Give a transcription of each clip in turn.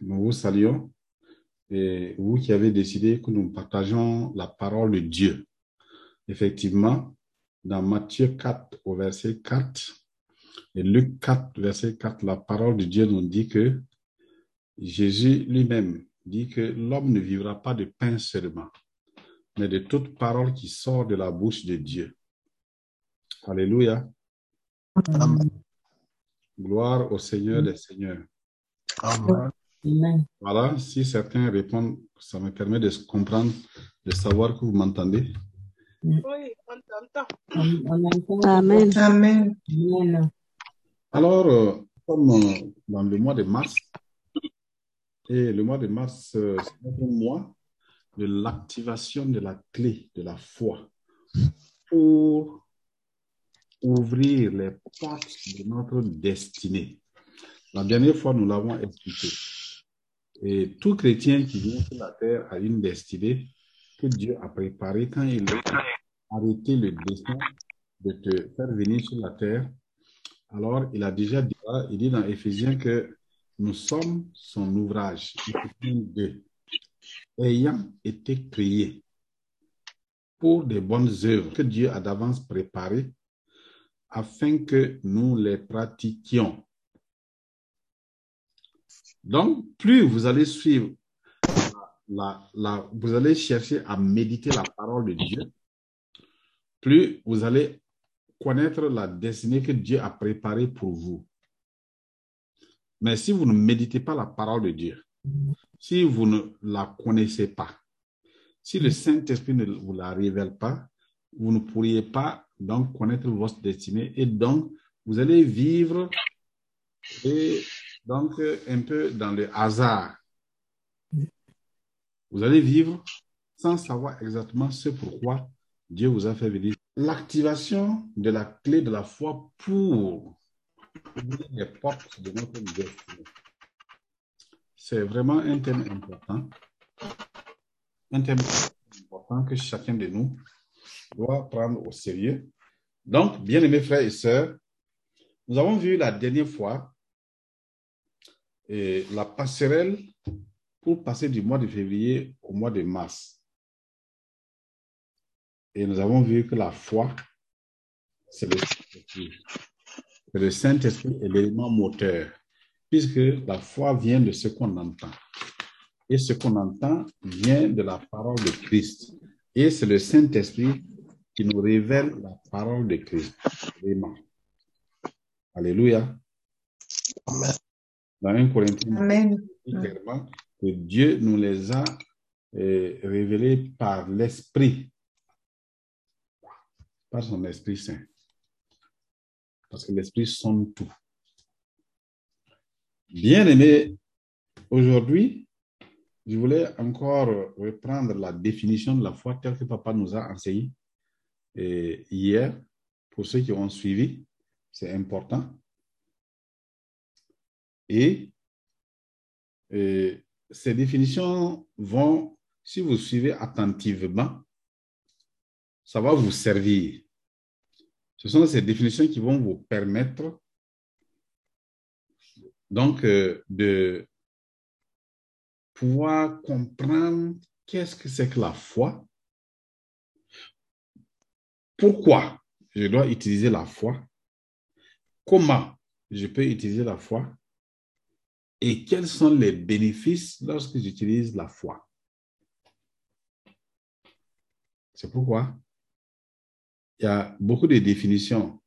nous vous saluons. Et vous qui avez décidé que nous partageons la parole de Dieu. Effectivement, dans Matthieu 4 au verset 4 et Luc 4 verset 4, la parole de Dieu nous dit que Jésus lui-même dit que l'homme ne vivra pas de pain seulement, mais de toute parole qui sort de la bouche de Dieu. Alléluia. Amen. Gloire au Seigneur des Seigneurs. Amen. Amen. Voilà, si certains répondent, ça me permet de comprendre, de savoir que vous m'entendez. Oui, on t'entend. On, on entend. Amen. Amen. Amen. Alors, euh, comme euh, dans le mois de mars, et le mois de mars, euh, c'est un mois de l'activation de la clé de la foi pour ouvrir les portes de notre destinée. La dernière fois, nous l'avons expliqué. Et tout chrétien qui vient sur la terre a une destinée que Dieu a préparée quand il a arrêté le destin de te faire venir sur la terre. Alors, il a déjà dit, il dit dans Éphésiens que nous sommes son ouvrage, Éphésiens 2, ayant été créés pour des bonnes œuvres que Dieu a d'avance préparées afin que nous les pratiquions. Donc, plus vous allez suivre, la, la, vous allez chercher à méditer la parole de Dieu, plus vous allez connaître la destinée que Dieu a préparée pour vous. Mais si vous ne méditez pas la parole de Dieu, si vous ne la connaissez pas, si le Saint-Esprit ne vous la révèle pas, vous ne pourriez pas donc connaître votre destinée et donc vous allez vivre et donc un peu dans le hasard. Vous allez vivre sans savoir exactement ce pourquoi Dieu vous a fait venir. L'activation de la clé de la foi pour ouvrir les portes de notre destinée. C'est vraiment un thème important. Un thème important que chacun de nous doit prendre au sérieux. Donc, bien aimés frères et sœurs, nous avons vu la dernière fois et la passerelle pour passer du mois de février au mois de mars. Et nous avons vu que la foi, c'est le Saint-Esprit. Le Saint-Esprit est l'élément moteur, puisque la foi vient de ce qu'on entend. Et ce qu'on entend vient de la parole de Christ. Et c'est le Saint-Esprit qui nous révèle la parole de Christ. Vraiment. Alléluia. Amen. Dans 1 Corinthiens, Amen. dit clairement que Dieu nous les a euh, révélés par l'Esprit, par son Esprit Saint. Parce que l'Esprit sonne tout. Bien aimé, aujourd'hui, je voulais encore reprendre la définition de la foi telle que papa nous a enseigné et hier. Pour ceux qui ont suivi, c'est important. Et, ces définitions vont, si vous suivez attentivement, ça va vous servir. Ce sont ces définitions qui vont vous permettre donc euh, de pouvoir comprendre qu'est-ce que c'est que la foi, pourquoi je dois utiliser la foi, comment je peux utiliser la foi? Et quels sont les bénéfices lorsque j'utilise la foi? C'est pourquoi il y a beaucoup de définitions.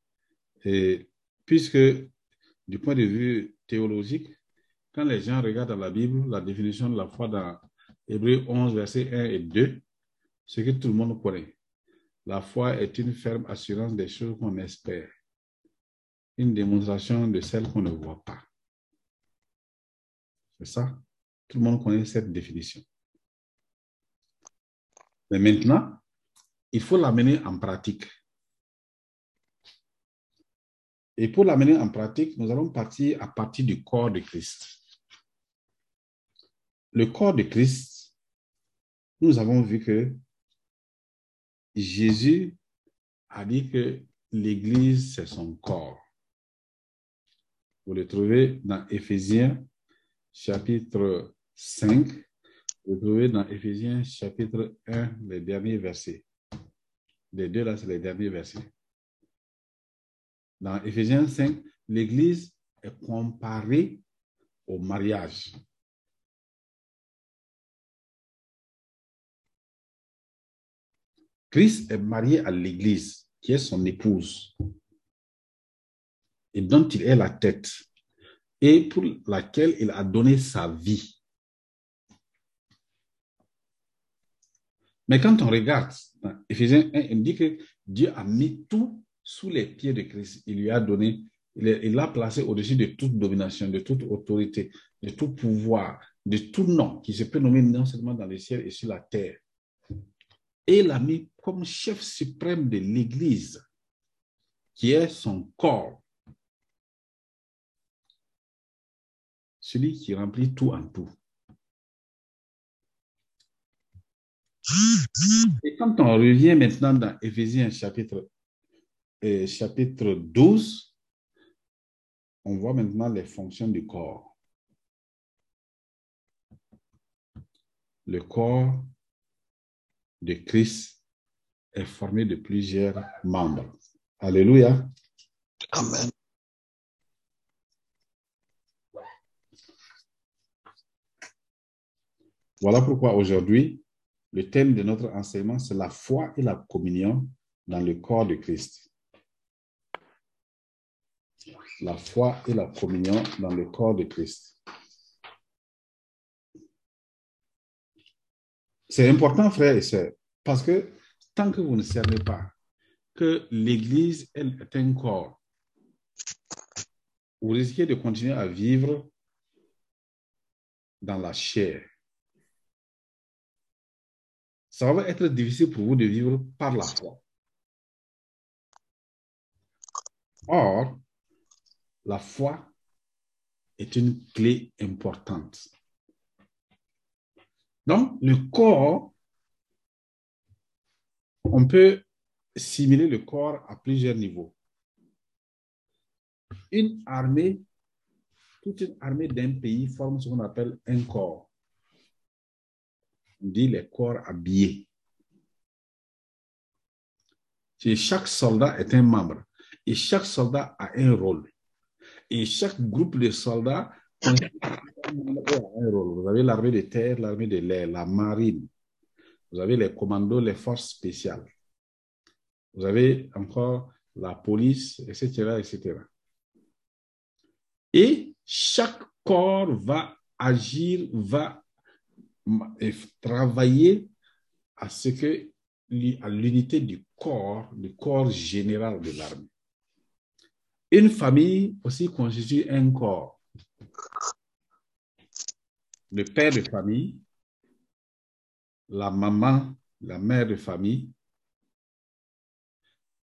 Puisque du point de vue théologique, quand les gens regardent dans la Bible la définition de la foi dans Hébreu 11, verset 1 et 2, ce que tout le monde connaît. La foi est une ferme assurance des choses qu'on espère, une démonstration de celles qu'on ne voit pas. Ça. Tout le monde connaît cette définition. Mais maintenant, il faut l'amener en pratique. Et pour l'amener en pratique, nous allons partir à partir du corps de Christ. Le corps de Christ, nous avons vu que Jésus a dit que l'Église, c'est son corps. Vous le trouvez dans Éphésiens chapitre 5. Vous trouvez dans Éphésiens chapitre 1, les derniers versets. Les deux là, c'est les derniers versets. Dans Éphésiens 5, l'Église est comparée au mariage. Christ est marié à l'Église, qui est son épouse, et dont il est la tête, et pour laquelle il a donné sa vie. Mais quand on regarde, dans Éphésiens 1, il dit que Dieu a mis tout sous les pieds de Christ. Il lui a donné, il l'a placé au-dessus de toute domination, de toute autorité, de tout pouvoir, de tout nom qui se peut nommer non seulement dans le ciel et sur la terre. Et il l'a mis comme chef suprême de l'Église, qui est son corps. Celui qui remplit tout en tout. Et quand on revient maintenant dans Éphésiens chapitre, euh, chapitre 12, on voit maintenant les fonctions du corps. Le corps de Christ est formé de plusieurs membres. Alléluia. Amen. Voilà pourquoi aujourd'hui, le thème de notre enseignement, c'est la foi et la communion dans le corps de Christ. La foi et la communion dans le corps de Christ. C'est important, frères et sœurs, parce que tant que vous ne savez pas que l'Église, est un corps, vous risquez de continuer à vivre dans la chair. Ça va être difficile pour vous de vivre par la foi. Or, la foi est une clé importante. Donc, le corps, on peut simuler le corps à plusieurs niveaux. Une armée, toute une armée d'un pays forme ce qu'on appelle un corps. Dit les corps habillés. Chaque soldat est un membre et chaque soldat a un rôle. Et chaque groupe de soldats a un rôle. Vous avez l'armée de terre, l'armée de l'air, la marine. Vous avez les commandos, les forces spéciales. Vous avez encore la police, etc., etc. Et chaque corps va agir, va travailler à ce que à l'unité du corps, du corps général de l'armée. Une famille aussi constitue un corps. Le père de famille, la maman, la mère de famille,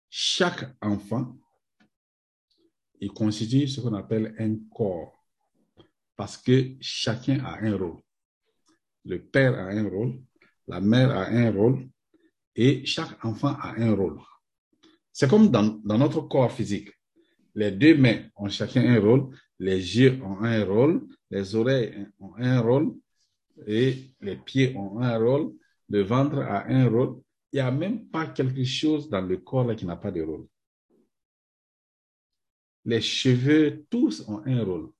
chaque enfant, il constitue ce qu'on appelle un corps parce que chacun a un rôle. Le père a un rôle, la mère a un rôle et chaque enfant a un rôle. C'est comme dans, notre corps physique. Les deux mains ont chacun un rôle, les yeux ont un rôle, les oreilles ont un rôle et les pieds ont un rôle, le ventre a un rôle. Il n'y a même pas quelque chose dans le corps qui n'a pas de rôle. Les cheveux, tous ont un rôle.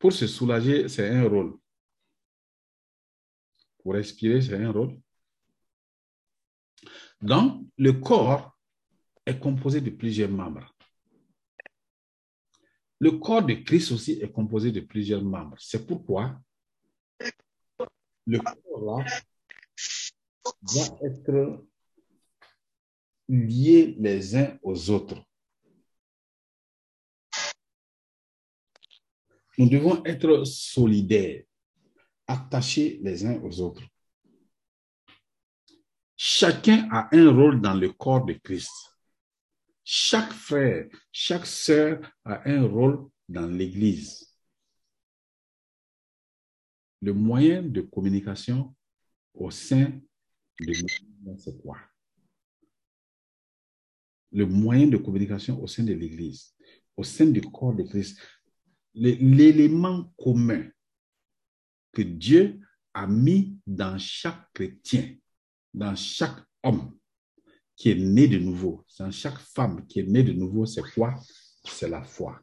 Pour se soulager, c'est un rôle. Pour respirer, c'est un rôle. Donc, le corps est composé de plusieurs membres. Le corps de Christ aussi est composé de plusieurs membres. C'est pourquoi le corps là doit être lié les uns aux autres. Nous devons être solidaires, attachés les uns aux autres. Chacun a un rôle dans le corps de Christ. Chaque frère, chaque sœur a un rôle dans l'Église. Le moyen de communication au sein de c'est quoi? Le moyen de communication au sein de l'Église, au sein du corps de Christ, l'élément commun que Dieu a mis dans chaque chrétien, dans chaque homme qui est né de nouveau, dans chaque femme qui est née de nouveau, c'est quoi? C'est la foi.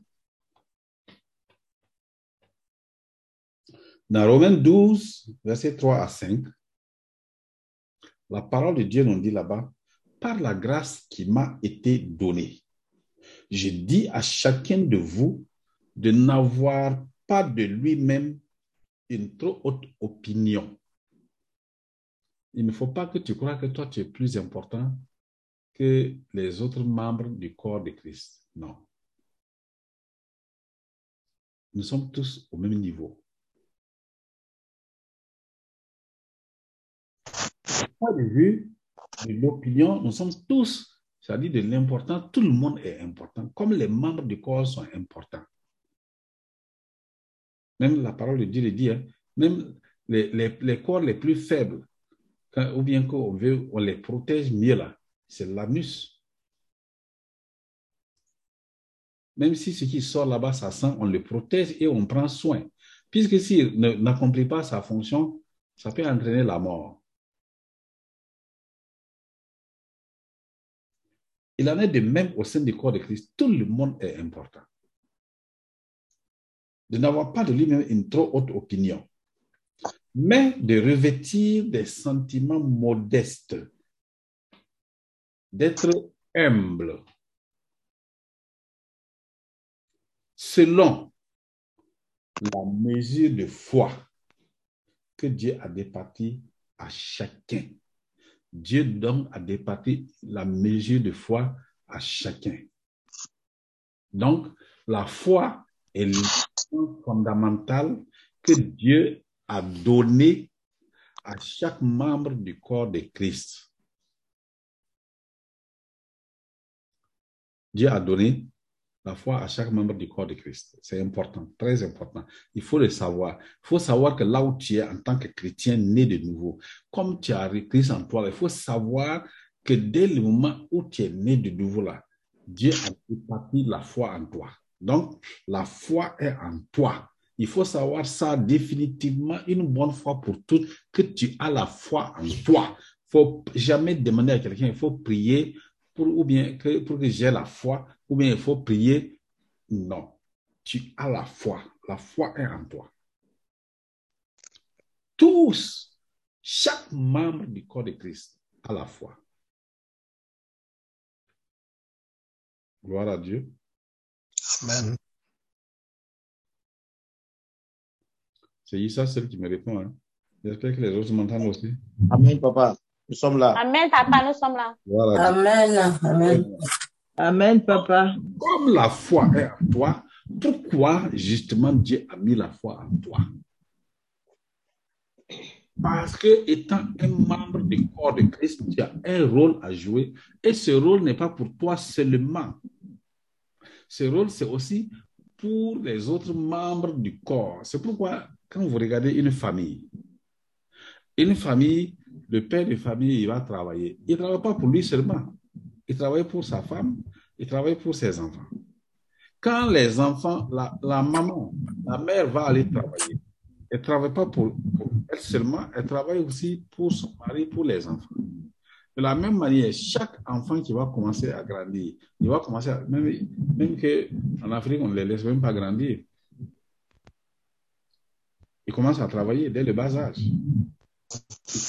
Dans Romains 12, versets 3 à 5, la parole de Dieu nous dit là-bas, par la grâce qui m'a été donnée, je dis à chacun de vous de n'avoir pas de lui-même une trop haute opinion. Il ne faut pas que tu crois que toi, tu es plus important que les autres membres du corps de Christ. Non. Nous sommes tous au même niveau. Point de vue de l'opinion, nous sommes tous, c'est-à-dire de l'important, tout le monde est important, comme les membres du corps sont importants. Même la parole de Dieu le dit, hein, même les, les- les corps les plus faibles, ou bien qu'on veut, on les protège mieux là, c'est l'anus. Même si ce qui sort là-bas, ça sent, on le protège et on prend soin. Puisque s'il n'accomplit pas sa fonction, ça peut entraîner la mort. Il en est de même au sein du corps de Christ. Tout le monde est important. De n'avoir pas de lui-même une trop haute opinion, mais de revêtir des sentiments modestes, d'être humble, selon la mesure de foi que Dieu a départie à chacun. Dieu donne à départir la mesure de foi à chacun. Donc, la foi est l'élément fondamental que Dieu a donné à chaque membre du corps de Christ. Dieu a donné la foi à chaque membre du corps de Christ. C'est important, très important. Il faut le savoir. Il faut savoir que là où tu es en tant que chrétien né de nouveau, comme tu as Christ en toi, il faut savoir que dès le moment où tu es né de nouveau là, Dieu a réparti la foi en toi. Donc, la foi est en toi. Il faut savoir ça définitivement une bonne fois pour toutes, que tu as la foi en toi. Il faut jamais demander à quelqu'un, il faut prier pour, ou bien que, pour que j'ai la foi, ou bien il faut prier. Non, tu as la foi. La foi est en toi. Tous, chaque membre du corps de Christ a la foi. Gloire à Dieu. Amen. C'est Issa celle qui me répond. Hein. J'espère que les autres m'entendent aussi. Amen, papa. Nous sommes là. Amen, papa, nous sommes là. Amen. Amen. Amen, papa. Comme la foi est en toi, pourquoi justement Dieu a mis la foi en toi? Parce que étant un membre du corps de Christ, tu as un rôle à jouer et ce rôle n'est pas pour toi seulement. Ce rôle, c'est aussi pour les autres membres du corps. C'est pourquoi quand vous regardez une famille, une famille, le père de famille, il va travailler. Il ne travaille pas pour lui seulement. Il travaille pour sa femme, il travaille pour ses enfants. Quand les enfants, la, maman, la mère va aller travailler, elle ne travaille pas pour elle seulement, elle travaille aussi pour son mari, pour les enfants. De la même manière, chaque enfant qui va commencer à grandir, il va commencer à, même, même qu'en Afrique, on ne les laisse même pas grandir. Il commence à travailler dès le bas âge. Il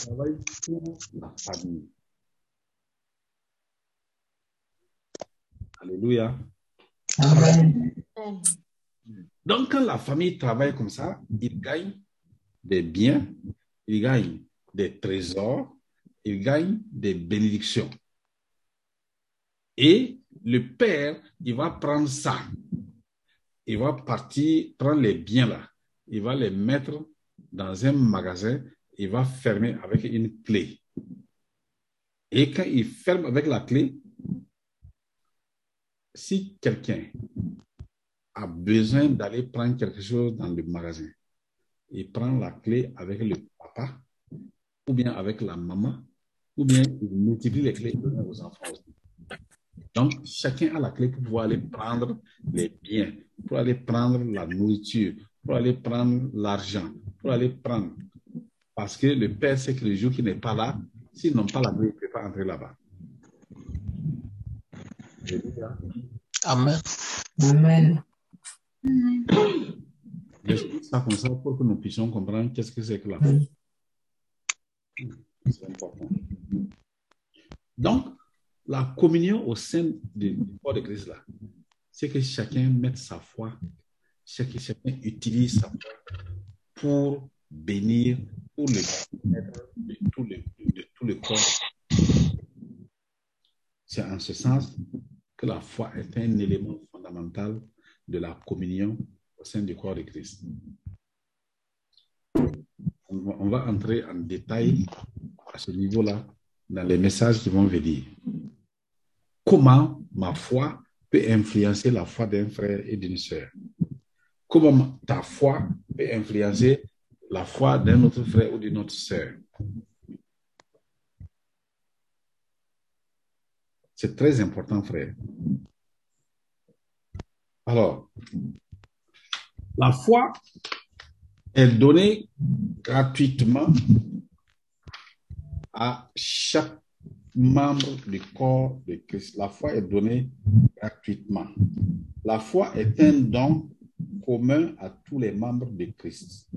travaille pour la famille. Alléluia. Amen. Donc, quand la famille travaille comme ça, il gagne des biens, il gagne des trésors, il gagne des bénédictions. Et le père, il va prendre ça. Il va partir prendre les biens là. Il va les mettre dans un magasin. Il va fermer avec une clé. Et quand il ferme avec la clé, si quelqu'un a besoin d'aller prendre quelque chose dans le magasin, il prend la clé avec le papa ou bien avec la maman ou bien il multiplie les clés donne aux enfants aussi. Donc, chacun a la clé pour pouvoir aller prendre les biens, pour aller prendre la nourriture, pour aller prendre l'argent, pour aller prendre. Parce que le Père sait que le jour qui n'est pas là, s'ils n'ont pas la clé, ils ne peuvent pas entrer là-bas. Amen. Amen. J'explique ça comme ça pour que nous puissions comprendre qu'est-ce que c'est que la foi. C'est important. Donc, la communion au sein du, corps de Christ, là, c'est que chacun mette sa foi, chacun, chacun utilise sa foi pour bénir, pour le de tout le, de tout le corps. C'est en ce sens que la foi est un élément fondamental de la communion au sein du corps de Christ. On va entrer en détail à ce niveau-là dans les messages qui vont venir. Comment ma foi peut influencer la foi d'un frère et d'une sœur? Comment ta foi peut influencer la foi d'un autre frère ou d'une autre sœur? C'est très important, frère. Alors, la foi est donnée gratuitement à chaque membre du corps de Christ. La foi est donnée gratuitement. La foi est un don commun à tous les membres de Christ.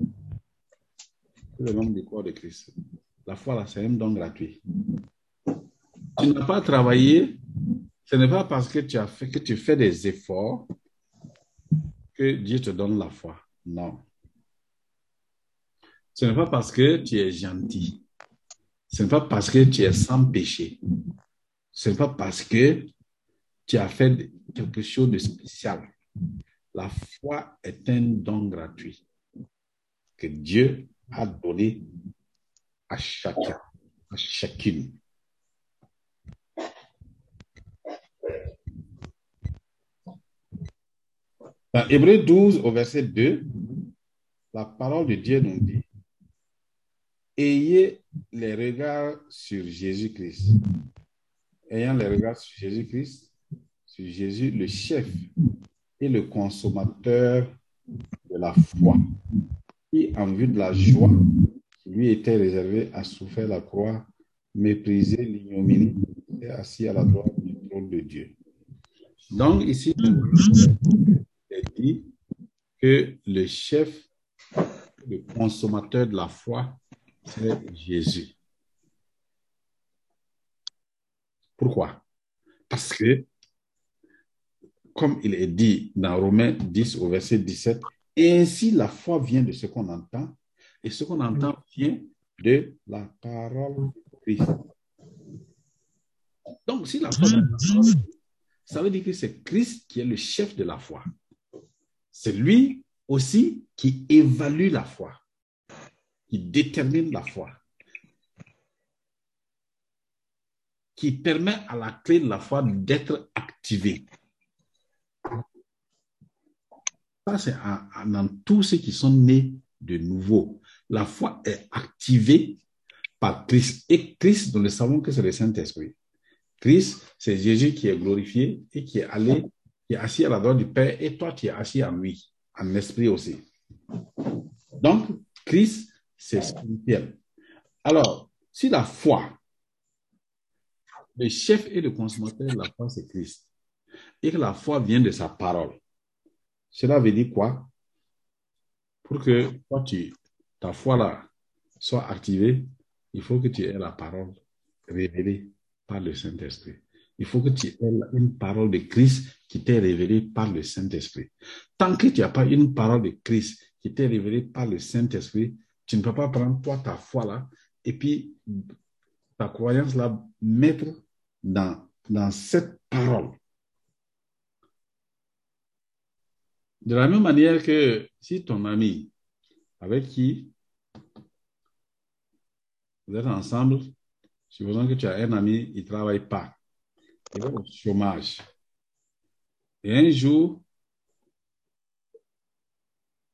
Tous les membres du corps de Christ. La foi, c'est un don gratuit. Tu n'as pas travaillé, ce n'est pas parce que tu as fait que tu fais des efforts que Dieu te donne la foi. Non. Ce n'est pas parce que tu es gentil. Ce n'est pas parce que tu es sans péché. Ce n'est pas parce que tu as fait quelque chose de spécial. La foi est un don gratuit que Dieu a donné à chacun, à chacune. Dans Hébreu 12, au verset 2, la parole de Dieu nous dit Ayez les regards sur Jésus-Christ. Ayant les regards sur Jésus-Christ, sur Jésus, le chef et le consommateur de la foi, qui, en vue de la joie qui lui était réservée, a souffert la croix, méprisé l'ignominie et assis à la droite du trône de Dieu. Donc, ici, il est dit que le chef, le consommateur de la foi, c'est Jésus. Pourquoi? Parce que, comme il est dit dans Romains 10 au verset 17, ainsi la foi vient de ce qu'on entend, et ce qu'on entend vient de la parole de Christ. Donc, si la foi vient de la parole de Christ, ça veut dire que c'est Christ qui est le chef de la foi. C'est lui aussi qui évalue la foi, qui détermine la foi, qui permet à la clé de la foi d'être activée. Ça, c'est dans tous ceux qui sont nés de nouveau. La foi est activée par Christ. Et Christ, nous le savons que c'est le Saint-Esprit. Christ, c'est Jésus qui est glorifié et qui est allé, qui est assis à la droite du Père, et toi, tu es assis en lui, en esprit aussi. Donc, Christ, c'est spirituel. Alors, si la foi, le chef et le consommateur de la foi, c'est Christ, et que la foi vient de sa parole, cela veut dire quoi? Pour que toi, tu, ta foi là soit activée, il faut que tu aies la parole révélée par le Saint-Esprit. Il faut que tu aies une parole de Christ qui t'est révélée par le Saint-Esprit. Tant que tu n'as pas une parole de Christ qui t'est révélée par le Saint-Esprit, tu ne peux pas prendre toi ta foi là et puis ta croyance là mettre dans, dans cette parole. De la même manière que si ton ami avec qui vous êtes ensemble, supposons que tu as un ami, il ne travaille pas, il est au chômage. Et un jour,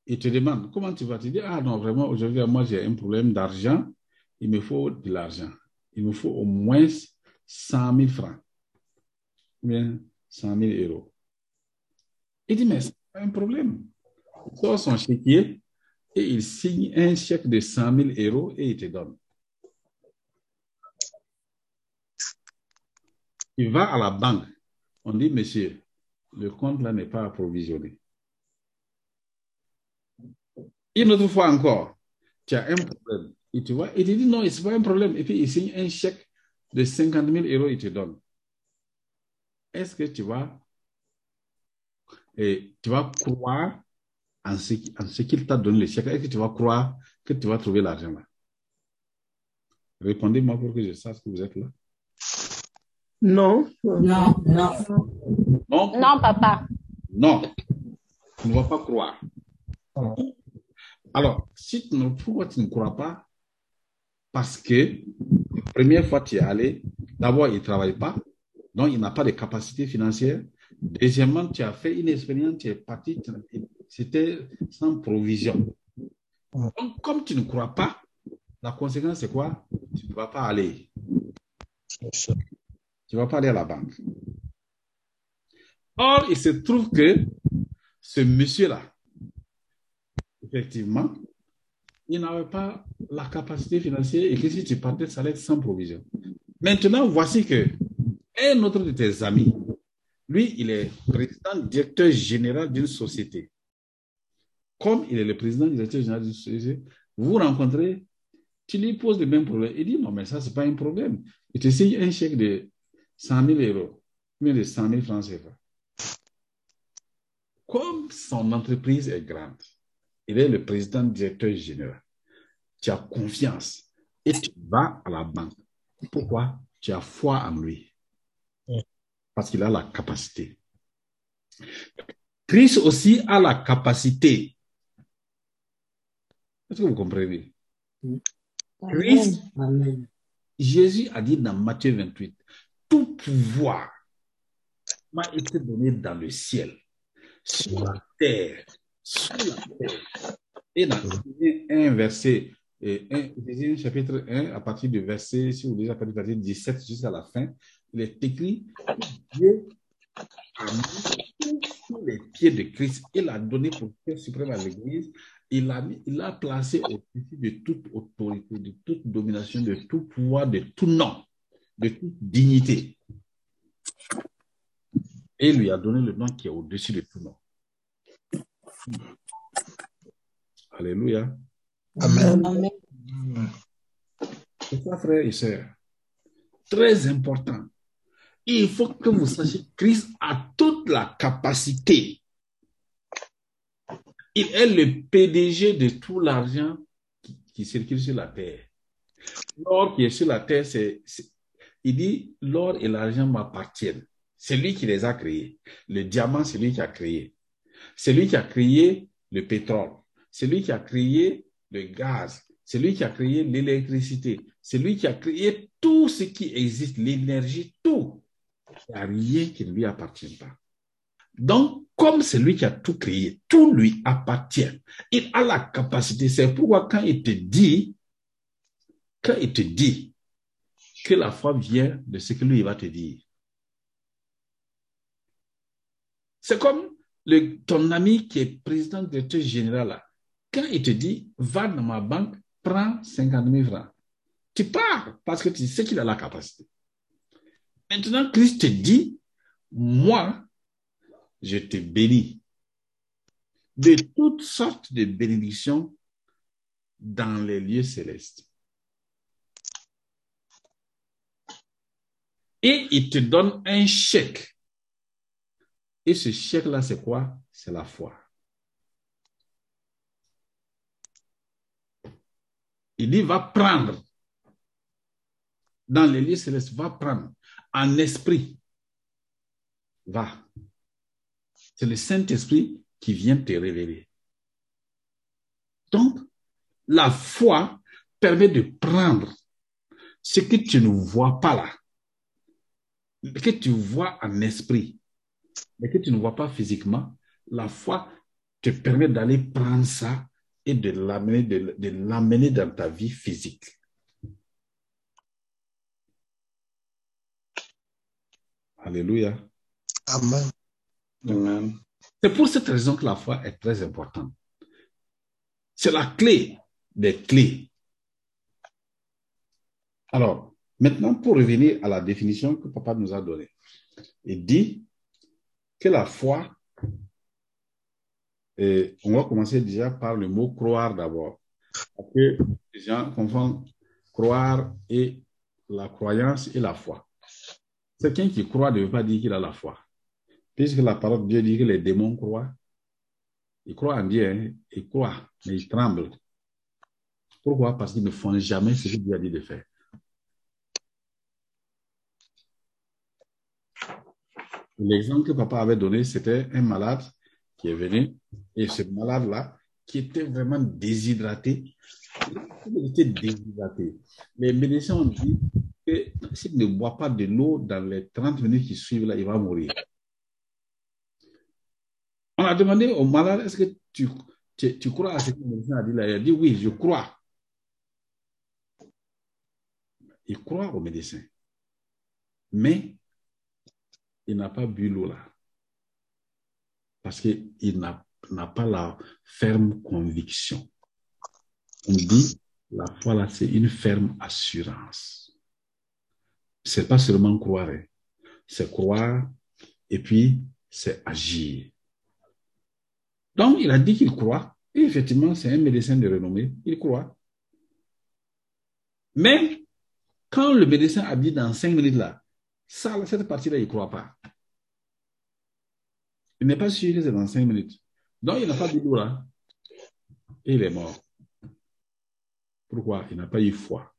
il te demande comment tu vas? Tu dis, ah non, vraiment, aujourd'hui, moi, j'ai un problème d'argent, il me faut de l'argent. il nous faut au moins 100 000 francs, ou bien 100 000 euros. Il dit, mais c'est pas un problème. Il sort son chéquier et il signe un chèque de 100 000 euros et il te donne. Il va à la banque. On dit, monsieur, le compte là n'est pas approvisionné. Une autre fois encore, tu as un problème. Et tu vois, il te dit non, ce n'est pas un problème. Et puis il signe un chèque de 50 000 euros, il te donne. Est-ce que tu vas, et tu vas croire en ce, en ce qu'il t'a donné le chèque? Est-ce que tu vas croire que tu vas trouver l'argent là? Répondez-moi pour que je sache que vous êtes là. Non. Non, non. Non? Non, papa. Non. Tu ne vas pas croire. Alors, si tu ne, pourquoi tu ne crois pas? Parce que la première fois tu es allé, d'abord, il ne travaille pas, donc il n'a pas de capacité financière. Deuxièmement, tu as fait une expérience, tu es parti, c'était sans provision. Donc, comme tu ne crois pas, la conséquence, c'est quoi? Tu ne vas pas aller. Tu ne vas pas aller à la banque. Or, il se trouve que ce monsieur-là, effectivement, il n'avait pas la capacité financière et que si tu partais, ça allait être sans provision. Maintenant, voici que un autre de tes amis, lui, il est président directeur général d'une société. Comme il est le président directeur général d'une société, vous rencontrez, tu lui poses le même problème. Il dit non, mais ça, ce n'est pas un problème. Il te signe un chèque de 100 000 euros, bien de 100 000 francs CFA. Comme son entreprise est grande, il est le président directeur général. Tu as confiance et tu vas à la banque. Pourquoi? Tu as foi en lui. Parce qu'il a la capacité. Christ aussi a la capacité. Est-ce que vous comprenez? Christ. Jésus a dit dans Matthieu 28, tout pouvoir m'a été donné dans le ciel, sur la terre, Et dans Éphésiens 1, verset, 1, Éphésiens chapitre 1, à partir du verset, si vous lisez à partir du verset 17 jusqu'à la fin, il est écrit Dieu a mis sous les pieds de Christ. Il a donné pour chef suprême à l'Église. Il a, mis- il l'a placé au-dessus de toute autorité, de toute domination, de tout pouvoir, de tout nom, de toute dignité. Et il lui a donné le nom qui est au-dessus de tout nom. Alléluia. Amen. Amen. C'est ça, frères et sœurs. Très important. Il faut que vous sachiez que Christ a toute la capacité. Il est le PDG de tout l'argent qui, qui circule sur la terre. L'or qui est sur la terre, c'est, c'est- il dit, l'or et l'argent m'appartiennent. C'est lui qui les a créés. Le diamant, c'est lui qui a créé. C'est lui qui a créé le pétrole. C'est lui qui a créé le gaz. C'est lui qui a créé l'électricité. C'est lui qui a créé tout ce qui existe, l'énergie, tout. Il n'y a rien qui ne lui appartient pas. Donc, comme c'est lui qui a tout créé, tout lui appartient. Il a la capacité. C'est pourquoi quand il te dit, quand il te dit que la foi vient de ce que lui va te dire. C'est comme ton ami qui est président directeur général là. Quand il te dit, va dans ma banque, prends 50 000 francs. Tu pars parce que tu sais qu'il a la capacité. Maintenant, Christ te dit, moi, je te bénis de toutes sortes de bénédictions dans les lieux célestes. Et il te donne un chèque. Et ce chèque-là, c'est quoi? C'est la foi. Il dit, va prendre dans les lieux célestes, va prendre en esprit. Va. C'est le Saint-Esprit qui vient te révéler. Donc, la foi permet de prendre ce que tu ne vois pas là, que tu vois en esprit, mais que tu ne vois pas physiquement. La foi te permet d'aller prendre ça et de l'amener de, de l'amener dans ta vie physique. Alléluia. Amen. Amen. C'est pour cette raison que la foi est très importante. C'est la clé des clés. Alors, maintenant, pour revenir à la définition que papa nous a donnée, il dit que la foi, et on va commencer déjà par le mot croire d'abord. Parce que les gens confondent croire et la croyance et la foi. Quelqu'un qui croit ne veut pas dire qu'il a la foi. Puisque la parole de Dieu dit que les démons croient. Ils croient en Dieu, hein. ils croient, mais ils tremblent. Pourquoi? Parce qu'ils ne font jamais ce que Dieu a dit de faire. L'exemple que papa avait donné, c'était un malade qui est venu, et ce malade-là, qui était vraiment déshydraté, il était déshydraté. Les médecins ont dit que s'il ne boit pas de l'eau dans les 30 minutes qui suivent, là, il va mourir. On a demandé au malade, est-ce que tu, tu, tu crois à ce que le médecin a dit là? Il a dit, oui, je crois. Il croit au médecin. Mais il n'a pas bu l'eau là. Parce qu'il n'a pas la ferme conviction. On dit, la foi là, c'est une ferme assurance. C'est pas seulement croire, hein. c'est croire et puis c'est agir. Donc, il a dit qu'il croit, et effectivement, c'est un médecin de renommée, il croit. Mais, quand le médecin a dit dans cinq minutes là, ça, cette partie-là, il ne croit pas. Il n'est pas sûr que c'est dans cinq minutes. Donc, il n'a pas bu l'eau là. Il est mort. Pourquoi? Il n'a pas eu foi.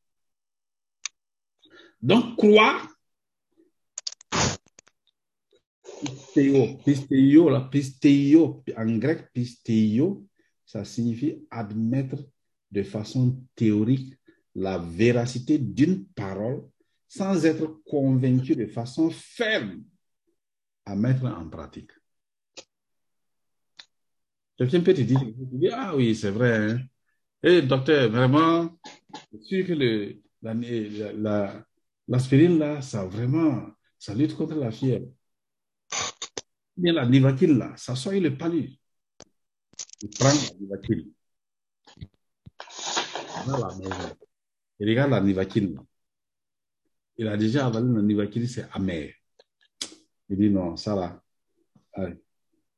Donc, croire, pistéo, pistéo, là, pistéo, en grec, pistéo, ça signifie admettre de façon théorique la véracité d'une parole sans être convaincu de façon ferme à mettre en pratique. Quelqu'un peut te dire, ah oui, c'est vrai. Hein? Et docteur, vraiment, je suis que le, la, l'aspirine, là, ça vraiment, ça lutte contre la fièvre. Bien, la nivacine, là, ça soigne le palu. Il prend la nivacine. Dans la. Il regarde la nivacine. Il a déjà avalé la nivacine, c'est amer. Il dit non, ça là,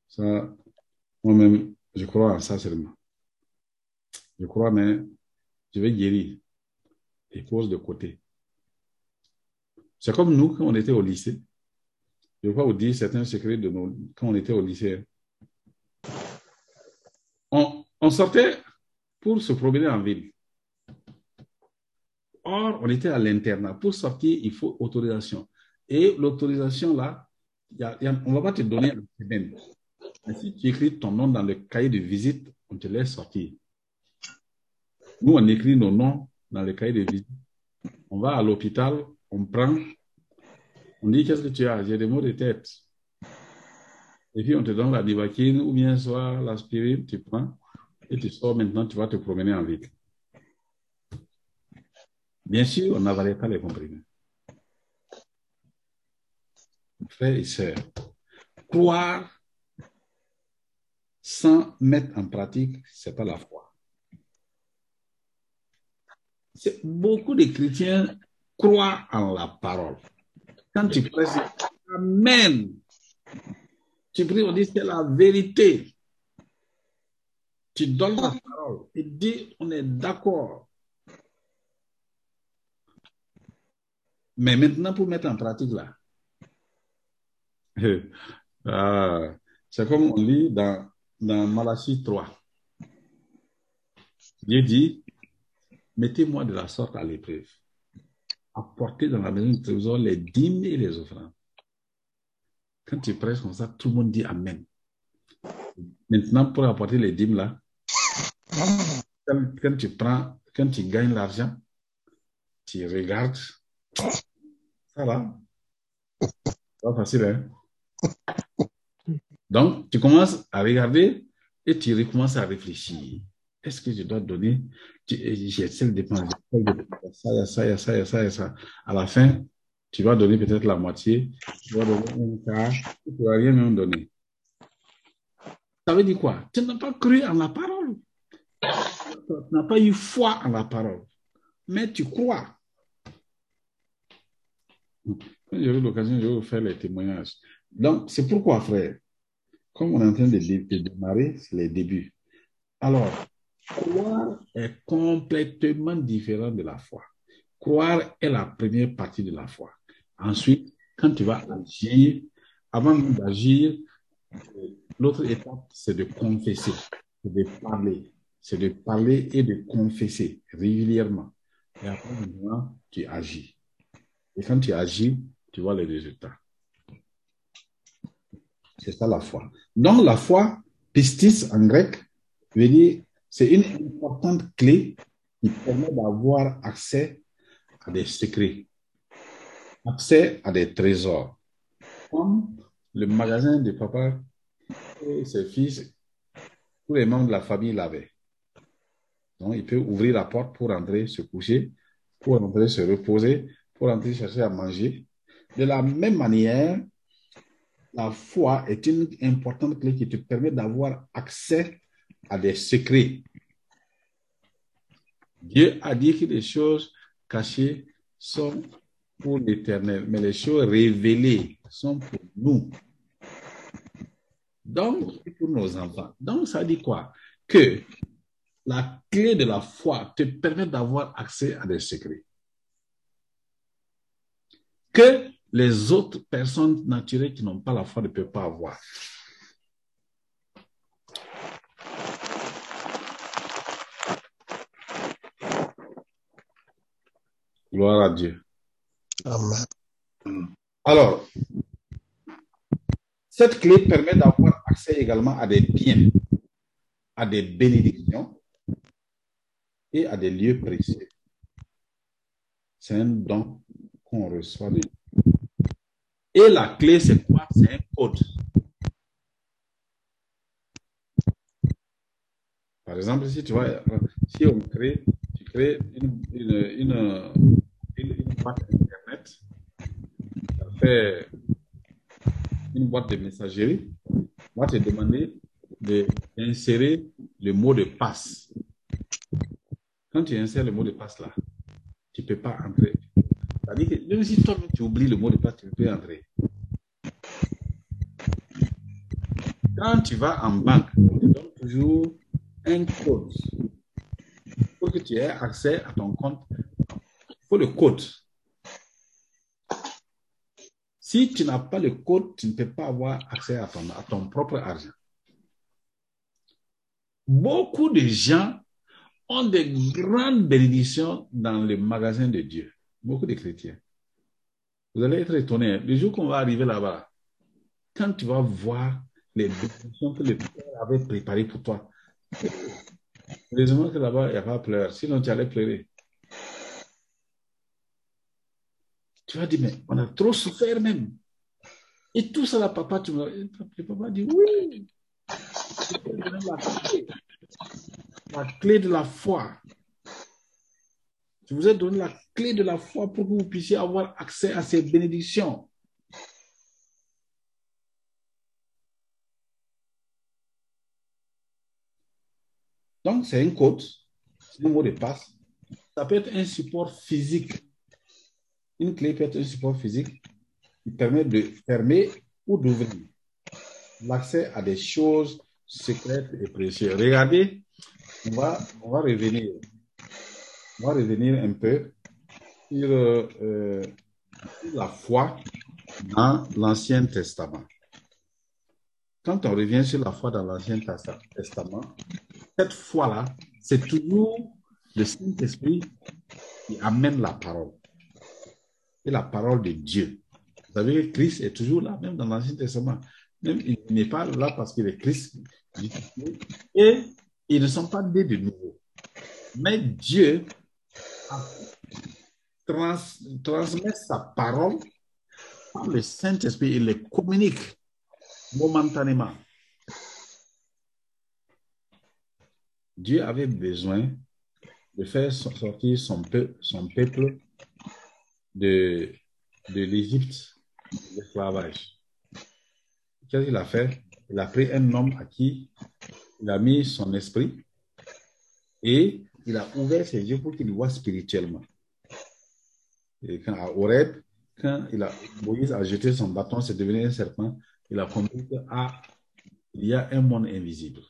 ça, moi-même, je crois en ça seulement. Je crois, mais je vais guérir. Et pose de côté. C'est comme nous quand on était au lycée. Je vais vous dire certains secrets de nous quand on était au lycée. On, sortait pour se promener en ville. Or, on était à l'internat. Pour sortir, il faut autorisation. Et l'autorisation, là, on ne va pas te donner. Si tu écris ton nom dans le cahier de visite, on te laisse sortir. Nous, on écrit nos noms dans le cahier de visite. On va à l'hôpital, on prend, on dit qu'est-ce que tu as? J'ai des maux de tête. Et puis on te donne la divakine ou bien soit l'aspirine, tu prends et tu sors maintenant, tu vas te promener en ville. Bien sûr, on n'avalait pas les comprimés. Frères et sœurs, croire sans mettre en pratique, c'est pas la foi. Beaucoup de chrétiens croient en la parole. Quand tu prêches, Amen. Tu pries, on dit c'est la vérité. Tu donnes la parole et dis on est d'accord. Mais maintenant, pour mettre en pratique là, ah, c'est comme on lit dans, dans Malachie 3. Dieu dit, mettez-moi de la sorte à l'épreuve. Apportez dans la maison du trésor les dîmes et les offrandes. Quand tu prêches comme ça, tout le monde dit Amen. Maintenant, pour apporter les dîmes là, quand, tu prends, quand tu gagnes l'argent, tu regardes, ça va. Pas facile, hein? Donc, tu commences à regarder et tu recommences à réfléchir. Est-ce que je dois donner J'ai celle dépense, ça, ça, ça, ça, ça, ça. À la fin, tu vas donner peut-être la moitié tu vas donner un quart, tu ne vas rien même donner. Ça veut dire quoi? Tu n'as pas cru en la parole. Tu n'as pas eu foi en la parole. Mais tu crois. Quand j'aurai l'occasion, je vais vous faire les témoignages. Donc, c'est pourquoi, frère, comme on est en train de, démarrer, c'est les débuts. Alors, croire est complètement différent de la foi. Croire est la première partie de la foi. Ensuite, quand tu vas agir, avant d'agir, l'autre étape, c'est de confesser, c'est de parler, c'est de parler et de confesser régulièrement. Et après, tu agis. Et quand tu agis, tu vois les résultats. C'est ça la foi. Donc la foi, pistis en grec, veut dire c'est une importante clé qui permet d'avoir accès à des secrets, accès à des trésors. Comme le magasin de papa et ses fils, tous les membres de la famille l'avaient. Donc il peut ouvrir la porte pour entrer se coucher, pour entrer se reposer, pour entrer chercher à manger. De la même manière, la foi est une importante clé qui te permet d'avoir accès à des secrets. Dieu a dit que les choses cachées sont pour l'éternel, mais les choses révélées sont pour nous. Donc, pour nos enfants. Donc, ça dit quoi? Que la clé de la foi te permet d'avoir accès à des secrets. Que les autres personnes naturelles qui n'ont pas la foi ne peuvent pas avoir. Gloire à Dieu. Amen. Alors, cette clé permet d'avoir accès également à des biens, à des bénédictions et à des lieux précieux. C'est un don qu'on reçoit de Dieu. Et la clé, c'est quoi? C'est un code. Par exemple, si tu vois, si on crée, tu crées une, boîte Internet, ça fait une boîte de messagerie, on va te demander d'insérer le mot de passe. Quand tu insères le mot de passe là, tu ne peux pas entrer. C'est-à-dire que même si toi tu oublies le mot de passe, tu peux entrer. Quand tu vas en banque, on te donne toujours un code pour que tu aies accès à ton compte. Il faut le code. Si tu n'as pas le code, tu ne peux pas avoir accès à ton, à ton propre argent. Beaucoup de gens ont de grandes bénédictions dans le magasin de Dieu. Beaucoup de chrétiens. Vous allez être étonnés. Le jour qu'on va arriver là-bas, quand tu vas voir les bénédictions que le Père avait préparées pour toi, heureusement que là-bas, il n'y a pas pleurer. Sinon, tu allais pleurer. Tu vas dire, mais on a trop souffert même. Et tout ça, là, papa, tu me... Le papa dit, oui. La la clé de la foi. Je vous ai donné la clé de la foi pour que vous puissiez avoir accès à ces bénédictions. Donc, c'est un code, c'est un mot de passe. Ça peut être un support physique. Une clé peut être un support physique qui permet de fermer ou d'ouvrir l'accès à des choses secrètes et précieuses. Regardez, on va, on va revenir. On va revenir un peu sur, euh, sur la foi dans l'Ancien Testament. Quand on revient sur la foi dans l'Ancien Testament, cette foi-là, c'est toujours le Saint-Esprit qui amène la parole. Et la parole de Dieu. Vous savez Christ est toujours là, même dans l'Ancien Testament. Même il n'est pas là parce qu'il est Christ. Et ils ne sont pas nés de nouveau. Mais Dieu trans, transmet sa parole par le Saint-Esprit. Il les communique momentanément. Dieu avait besoin de faire sortir son, peu, son peuple de, de l'Égypte l'esclavage. Qu'est-ce qu'il a fait? Il a pris un homme à qui il a mis son esprit et il a ouvert ses yeux pour qu'il voit spirituellement. Et quand à Horeb, quand il a, Moïse a jeté son bâton, c'est devenu un serpent, il a compris qu'il ah, y a un monde invisible.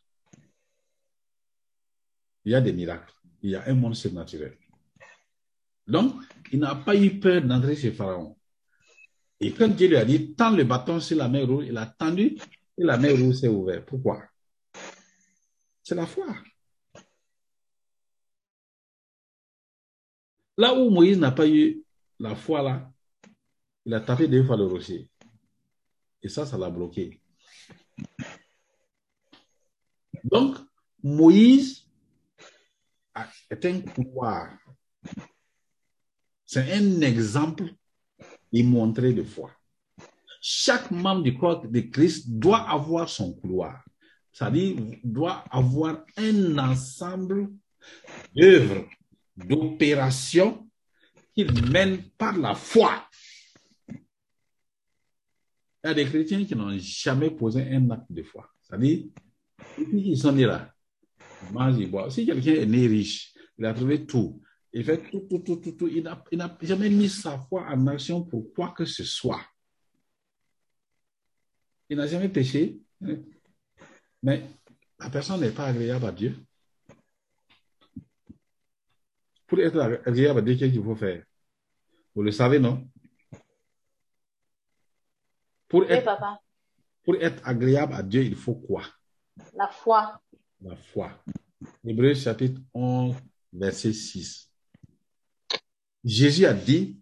Il y a des miracles. Il y a un monde surnaturel. Donc, il n'a pas eu peur d'entrer chez Pharaon. Et quand Dieu lui a dit, tends le bâton sur la mer rouge, il a tendu et la mer rouge s'est ouverte. Pourquoi? C'est la foi. Là où Moïse n'a pas eu la foi, là, il a tapé deux fois le rocher. Et ça, ça l'a bloqué. Donc, Moïse est un couloir. C'est un exemple démontré de foi. Chaque membre du corps de Christ doit avoir son couloir. C'est-à-dire, doit avoir un ensemble d'œuvres, d'opérations qu'il mène par la foi. Il y a des chrétiens qui n'ont jamais posé un acte de foi. C'est-à-dire, ils sont nés là, ils boivent. Si quelqu'un est né riche, il a trouvé tout, il fait tout, tout, tout, tout, tout. Il n'a jamais mis sa foi en action pour quoi que ce soit. Il n'a jamais péché, mais la personne n'est pas agréable à Dieu. Pour être agréable à Dieu, qu'est-ce qu'il faut faire? Vous le savez, non? Pour Oui, être, papa. pour être agréable à Dieu, il faut quoi? La foi. La foi. Hébreu chapitre 11, verset 6. Jésus a dit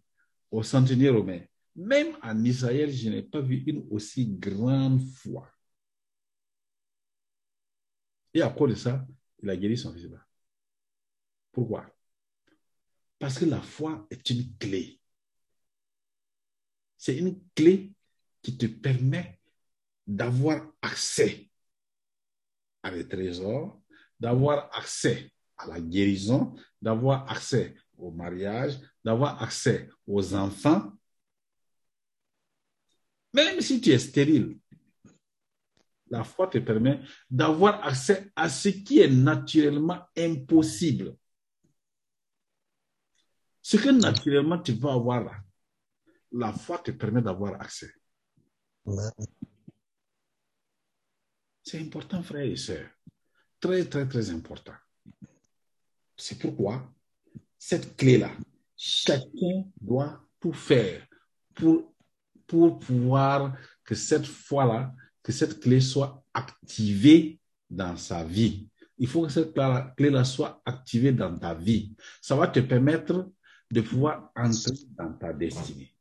au centenier romain, même en Israël, je n'ai pas vu une aussi grande foi. Et à cause de ça, il a guéri son fils. Pourquoi? Parce que la foi est une clé. C'est une clé qui te permet d'avoir accès à des trésors, d'avoir accès à la guérison, d'avoir accès au mariage, d'avoir accès aux enfants. Même si tu es stérile, la foi te permet d'avoir accès à ce qui est naturellement impossible. Ce que naturellement tu vas avoir là, la foi te permet d'avoir accès. C'est important, frères et sœurs. Très, très, très important. C'est pourquoi cette clé-là, chacun doit tout faire pour, pour pouvoir que cette foi-là, que cette clé soit activée dans sa vie. Il faut que cette clé-là soit activée dans ta vie. Ça va te permettre de pouvoir entrer dans ta destinée.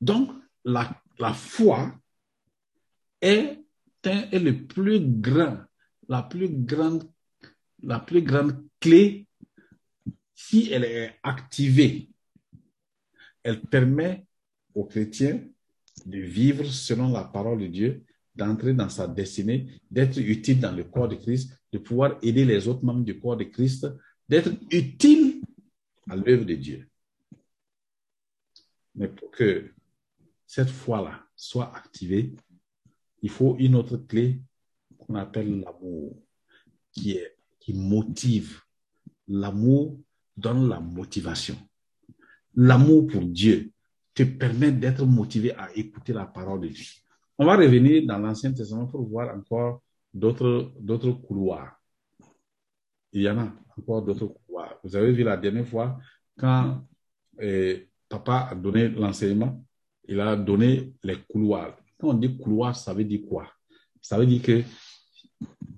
Donc, la, la foi est, est le plus grand, la plus grande, la plus grande clé si elle est activée. Elle permet aux chrétiens de vivre selon la parole de Dieu, d'entrer dans sa destinée, d'être utile dans le corps de Christ, de pouvoir aider les autres membres du corps de Christ, d'être utile à l'œuvre de Dieu. Mais pour que cette foi-là soit activée, il faut une autre clé qu'on appelle l'amour, qui, est, qui motive. L'amour donne la motivation. L'amour pour Dieu te permet d'être motivé à écouter la parole de Dieu. On va revenir dans l'Ancien Testament pour voir encore d'autres d'autres couloirs. Il y en a encore d'autres couloirs. Vous avez vu la dernière fois, quand eh, papa a donné l'enseignement, il a donné les couloirs. Quand on dit couloir, ça veut dire quoi? Ça veut dire que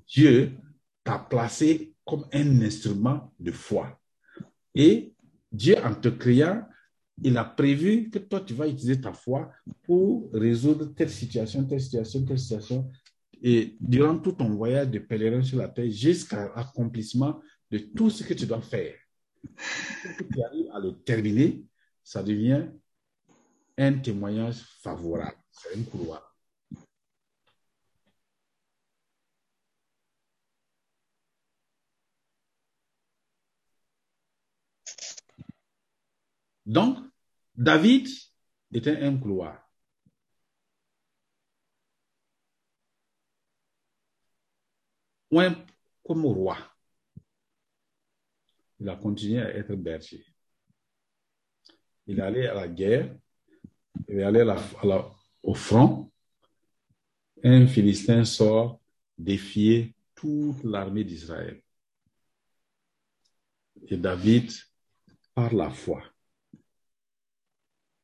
Dieu t'a placé comme un instrument de foi. Et Dieu, en te créant, il a prévu que toi, tu vas utiliser ta foi pour résoudre telle situation, telle situation, telle situation. Et durant tout ton voyage de pèlerin sur la terre, jusqu'à l'accomplissement de tout ce que tu dois faire. Quand tu arrives à le terminer, ça devient un témoignage favorable. C'est un couloir. Donc, David était un couloir. Comme roi. Il a continué à être berger. Il allé à la guerre, il la- au front. Un Philistin sort défier toute l'armée d'Israël. Et David, par la foi,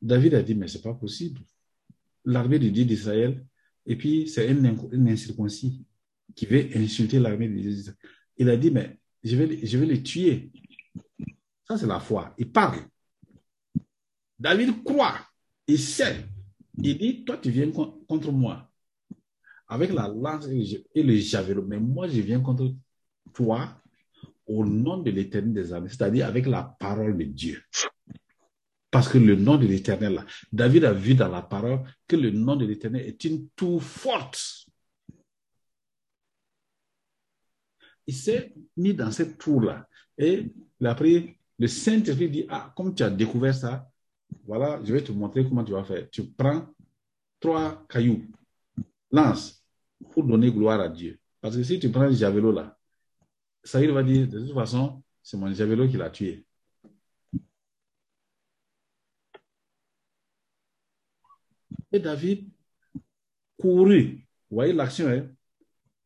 David a dit, mais c'est pas possible. L'armée de Dieu d'Israël, et puis c'est un, inc- un incirconcis qui veut insulter l'armée de Dieu d'Israël. Il a dit, mais je vais, je vais les tuer. Ça, c'est la foi. Il parle. David croit. Il sait. Il dit, toi, tu viens con- contre moi avec la lance et le javelot, mais moi, je viens contre toi au nom de l'éternel des armées, c'est-à-dire avec la parole de Dieu. Parce que le nom de l'éternel, David a vu dans la parole que le nom de l'éternel est une tour forte. Il s'est mis dans cette tour-là. Et il a pris, le Saint-Esprit dit, ah, comme tu as découvert ça, voilà, je vais te montrer comment tu vas faire. Tu prends trois cailloux, lance, pour donner gloire à Dieu. Parce que si tu prends le javelot là, Saïd va dire, de toute façon, c'est mon javelot qui l'a tué. Et David courut. Vous voyez l'action, hein?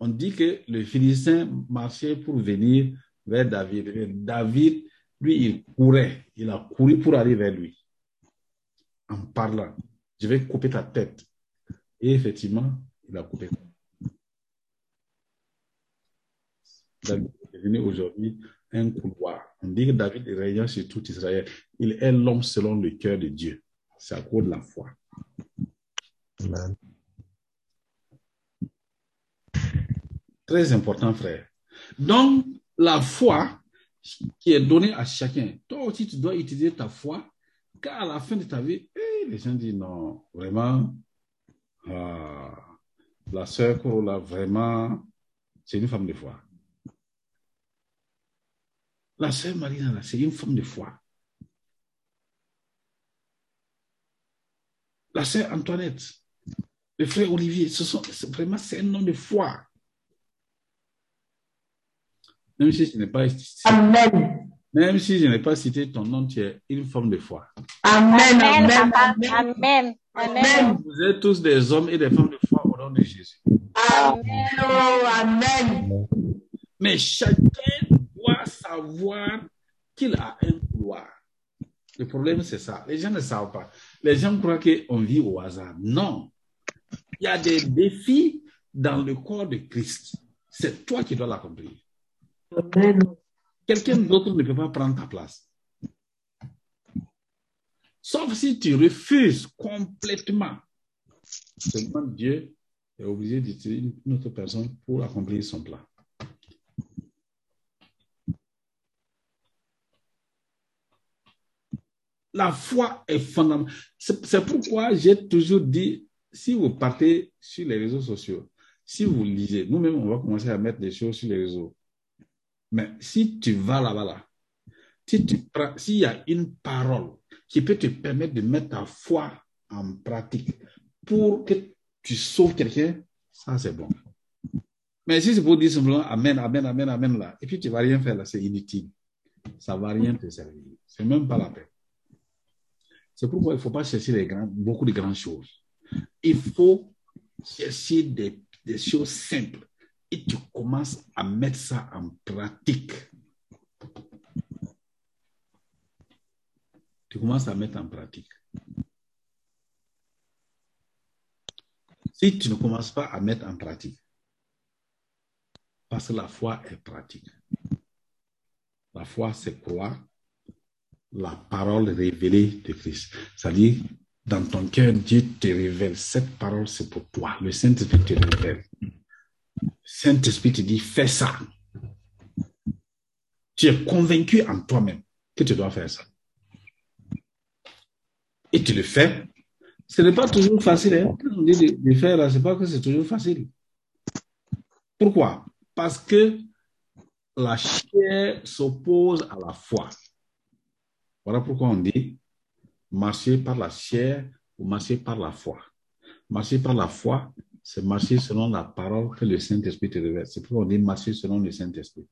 On dit que le Philistin marchait pour venir vers David. David, lui, il courait. Il a couru pour aller vers lui. En parlant, je vais couper ta tête. Et effectivement, il a coupé. David est devenu aujourd'hui un couloir. On dit que David règne sur tout Israël. Il est l'homme selon le cœur de Dieu. C'est à cause de la foi. Très important, frère. Donc, la foi qui est donnée à chacun. Toi aussi, tu dois utiliser ta foi, car à la fin de ta vie, eh, les gens disent non, vraiment, ah, la sœur Corolla, vraiment, c'est une femme de foi. La sœur Marina, c'est une femme de foi. La sœur Antoinette, le frère Olivier, ce sont c'est vraiment c'est un nom de foi. Même si je n'ai pas, Amen. même si je n'ai pas cité ton nom, tu es une femme de foi. Amen. Amen, Amen. Amen. Amen. Amen. Amen. Vous êtes tous des hommes et des femmes de foi au nom de Jésus. Amen. Oh, Amen. Mais chacun doit savoir qu'il a un couloir. Le problème, c'est ça. Les gens ne savent pas. Les gens croient qu'on vit au hasard. Non. Il y a des défis dans le corps de Christ. C'est toi qui dois l'accomplir. Quelqu'un d'autre ne peut pas prendre ta place. Sauf si tu refuses complètement. Seulement Dieu est obligé d'utiliser une autre personne pour accomplir son plan. La foi est fondamentale. C'est pourquoi j'ai toujours dit, si vous partez sur les réseaux sociaux, si vous lisez, nous-mêmes, on va commencer à mettre des choses sur les réseaux. Mais si tu vas là-bas, là, si tu s'il y a une parole qui peut te permettre de mettre ta foi en pratique pour que tu sauves quelqu'un, ça c'est bon. Mais si c'est pour dire simplement Amen, Amen, Amen, Amen, là, et puis tu ne vas rien faire là, c'est inutile. Ça ne va rien te servir. C'est même pas la peine. C'est pourquoi il ne faut pas chercher beaucoup de grandes choses. Il faut chercher des, des choses simples et tu commences à mettre ça en pratique. Tu commences à mettre en pratique. Si tu ne commences pas à mettre en pratique, parce que la foi est pratique. La foi, c'est croire la parole révélée de Christ. C'est-à-dire, dans ton cœur, Dieu te révèle. Cette parole, c'est pour toi. Le Saint-Esprit te révèle. Le Saint-Esprit te dit, fais ça. Tu es convaincu en toi-même que tu dois faire ça. Et tu le fais. Ce n'est pas toujours facile. Hein? Quand on dit de, de faire là, c'est pas que c'est toujours facile. Pourquoi? Parce que la chair s'oppose à la foi. Voilà pourquoi on dit marcher par la chair ou marcher par la foi. Marcher par la foi, c'est marcher selon la parole que le Saint-Esprit te révèle. C'est pourquoi on dit marcher selon le Saint-Esprit.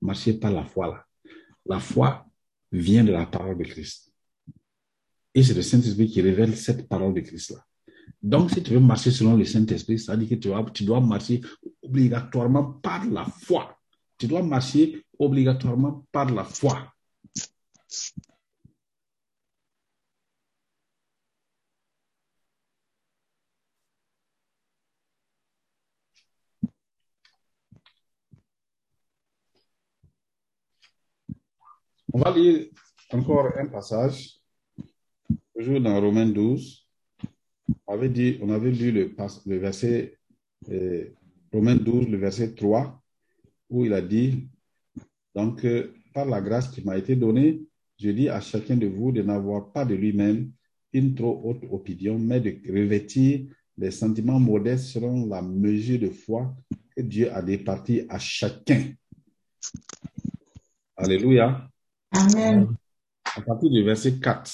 Marcher par la foi là. La foi vient de la parole de Christ. Et c'est le Saint-Esprit qui révèle cette parole de Christ là. Donc, si tu veux marcher selon le Saint-Esprit, ça veut dire que tu tu dois marcher obligatoirement par la foi. Tu dois marcher obligatoirement par la foi. On va lire encore un passage, toujours dans Romains 12. On avait, dit, on avait lu le, verset, euh, Romains 12, le verset 3, où il a dit, donc, euh, par la grâce qui m'a été donnée, je dis à chacun de vous de n'avoir pas de lui-même une trop haute opinion, mais de revêtir des sentiments modestes selon la mesure de foi que Dieu a départi à chacun. Alléluia. Amen. À partir du verset 4.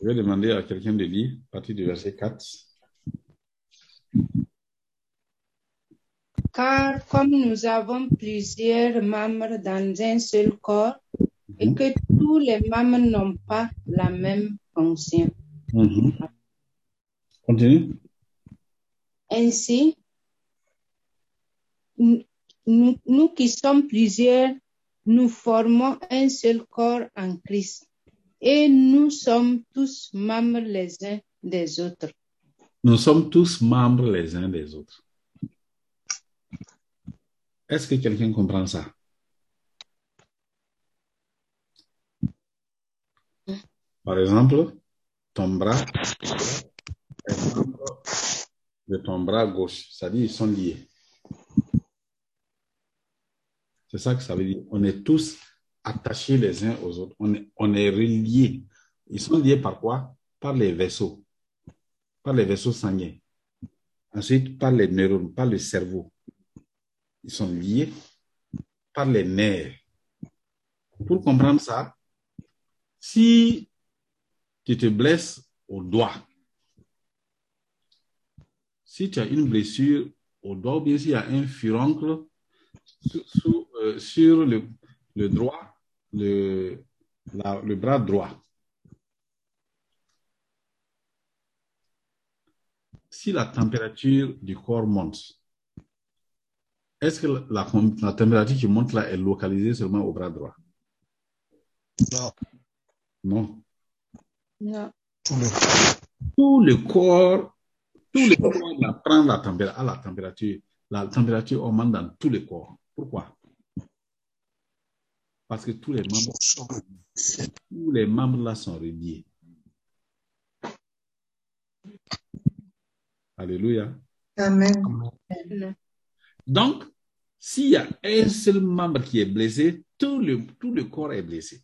Je vais demander à quelqu'un de lire à partir du verset 4. Car comme nous avons plusieurs membres dans un seul corps et que tous les membres n'ont pas la même fonction. Mhm. Continue. Ainsi, nous qui sommes plusieurs, nous formons un seul corps en Christ et nous sommes tous membres les uns des autres. Nous sommes tous membres les uns des autres. Est-ce que quelqu'un comprend ça? Par exemple, ton bras est membre de ton bras gauche, c'est-à-dire ils sont liés. C'est ça que ça veut dire. On est tous attachés les uns aux autres. On est, on est reliés. Ils sont liés par quoi? Par les vaisseaux. Par les vaisseaux sanguins. Ensuite, par les neurones, par le cerveau. Ils sont liés par les nerfs. Pour comprendre ça, si tu te blesses au doigt, si tu as une blessure au doigt ou bien s'il y a un furoncle sur, euh, sur le, le droit, le, la- le bras droit, si la température du corps monte, est-ce que la, la- la température qui monte là est localisée seulement au bras droit? Non. Non. Non. Tout le Tout le corps, tout le corps là, prend la température, à la température. La température augmente dans tout le corps. Pourquoi? Parce que tous les membres, tous les membres là sont reliés. Alléluia. Amen. Donc, s'il y a un seul membre qui est blessé, tout le, tout le corps est blessé.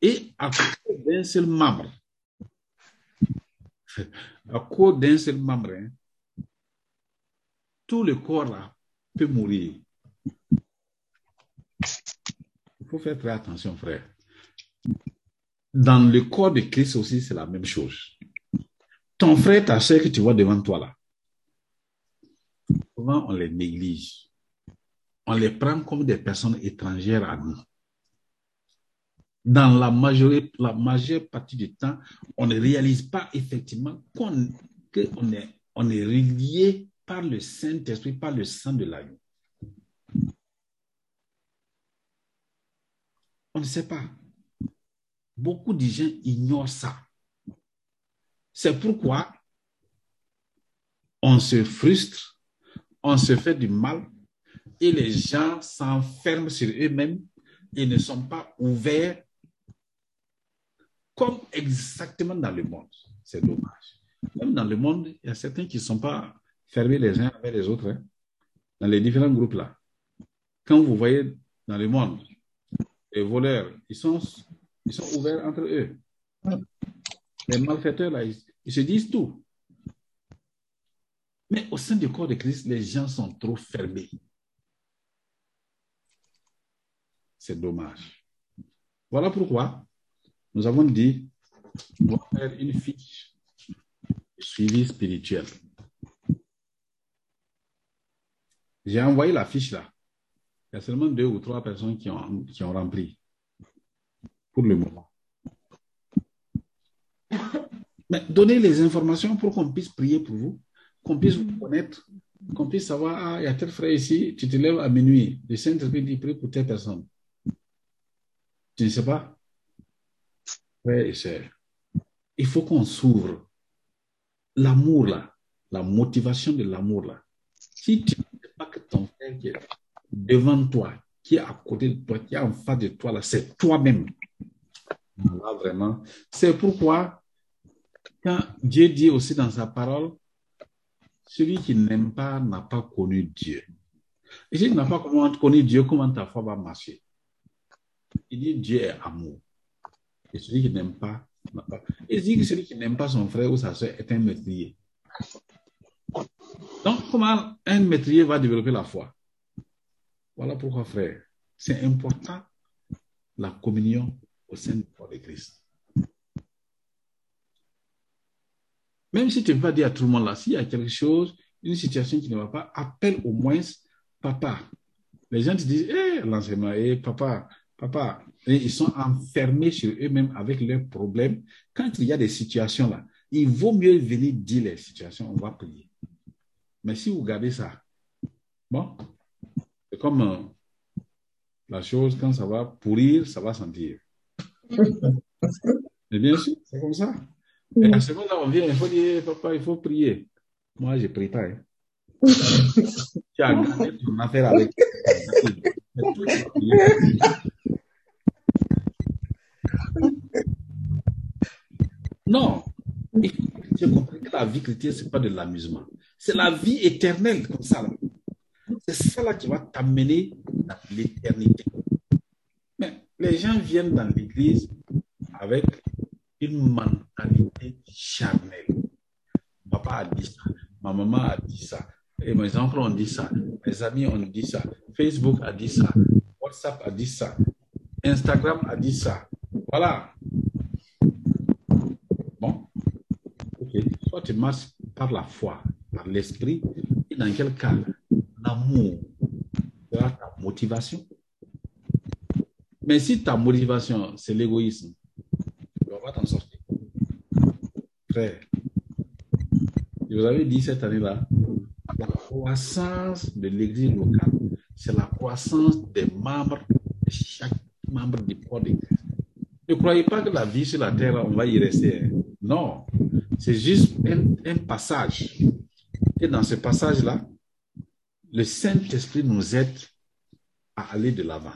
Et à cause d'un seul membre, à cause d'un seul membre, hein, tout le corps là peut mourir. Il faut faire très attention, frère. Dans le corps de Christ aussi, c'est la même chose. Ton frère, ta soeur que tu vois devant toi là, souvent on les néglige. On les prend comme des personnes étrangères à nous. Dans la majeure, la majeure partie du temps, on ne réalise pas effectivement qu'on est, est relié par le Saint-Esprit, par le sang de l'agneau. On ne sait pas. Beaucoup de gens ignorent ça. C'est pourquoi on se frustre, on se fait du mal et les gens s'enferment sur eux-mêmes et ne sont pas ouverts comme exactement dans le monde. C'est dommage. Même dans le monde, il y a certains qui ne sont pas fermés les uns avec les autres, hein, dans les différents groupes là. Quand vous voyez dans le monde, les voleurs, ils sont, ils sont ouverts entre eux. Les malfaiteurs là, ils, ils se disent tout. Mais au sein du corps de Christ, les gens sont trop fermés. c'est dommage. Voilà pourquoi nous avons dit on va faire une fiche de suivi spirituel. J'ai envoyé la fiche là. Il y a seulement deux ou trois personnes qui ont, qui ont rempli pour le moment. Mais donnez les informations pour qu'on puisse prier pour vous, qu'on puisse vous connaître, qu'on puisse savoir, ah, il y a tel frère ici, tu te lèves à minuit, le Saint-Esprit dit prie pour telle personne. Tu ne sais pas? Frère et sœurs, il faut qu'on s'ouvre. L'amour là, la motivation de l'amour là. Si tu ne sais pas que ton frère qui est devant toi, qui est à côté de toi, qui est en face de toi là, c'est toi-même. Là, vraiment. C'est pourquoi, quand Dieu dit aussi dans sa parole, celui qui n'aime pas n'a pas connu Dieu. Et si tu n'as pas connu Dieu, comment ta foi va marcher? Il dit Dieu est amour. Et celui qui n'aime pas, n'a il dit que celui qui n'aime pas son frère ou sa soeur est un métrier. Donc, comment un métrier va développer la foi? Voilà pourquoi, frère, c'est important la communion au sein du de Christ. Même si tu ne peux pas dire à tout le monde là, s'il y a quelque chose, une situation qui ne va pas, appelle au moins papa. Les gens te disent, hé, l'enseignement, hé, papa, papa. Et ils sont enfermés sur eux-mêmes avec leurs problèmes. Quand il y a des situations là, il vaut mieux venir dire les situations, on va prier. Mais si vous gardez ça, bon, c'est comme euh, la chose, quand ça va pourrir, ça va sentir. Mais bien sûr, c'est comme ça. Et à ce moment-là, on vient, il faut dire, papa, il faut prier. Moi, je prie pas. Tu as ton affaire avec. Non. J'ai compris que la vie chrétienne, ce n'est pas de l'amusement. C'est la vie éternelle, comme ça. C'est ça là qui va t'amener dans l'éternité. Mais les gens viennent dans l'église avec une mentalité charnelle. Papa a dit ça, ma maman a dit ça, mes enfants ont dit ça, mes amis ont dit ça, Facebook a dit ça, WhatsApp a dit ça, Instagram a dit ça. Voilà. Bon. Ok. Soit tu marches par la foi, par l'esprit, et dans quel cas? L'amour sera ta motivation. Mais si ta motivation, c'est l'égoïsme, tu ne vas pas t'en sortir. Frère, je vous avais dit cette année-là, la croissance de l'église locale, c'est la croissance des membres de chaque membre du corps de. Ne croyez pas que la vie sur la terre, on va y rester. Non, c'est juste un passage. Et dans ce passage-là, le Saint-Esprit nous aide à aller de l'avant.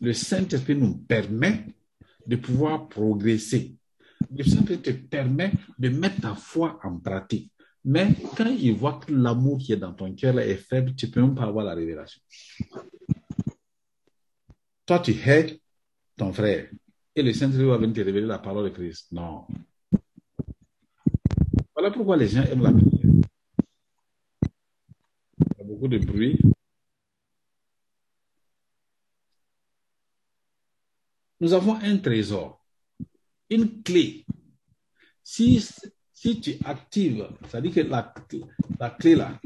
Le Saint-Esprit nous permet de pouvoir progresser. Le Saint-Esprit te permet de mettre ta foi en pratique. Mais quand il voit que l'amour qui est dans ton cœur est faible, tu ne peux même pas avoir la révélation. Toi, tu hais ton frère. Et le Saint-Esprit va venir te révéler la parole de Christ. Non. Voilà pourquoi les gens aiment la prière. Beaucoup de bruit. Nous avons un trésor, une clé. Si, si tu actives, c'est-à-dire que la, clé là,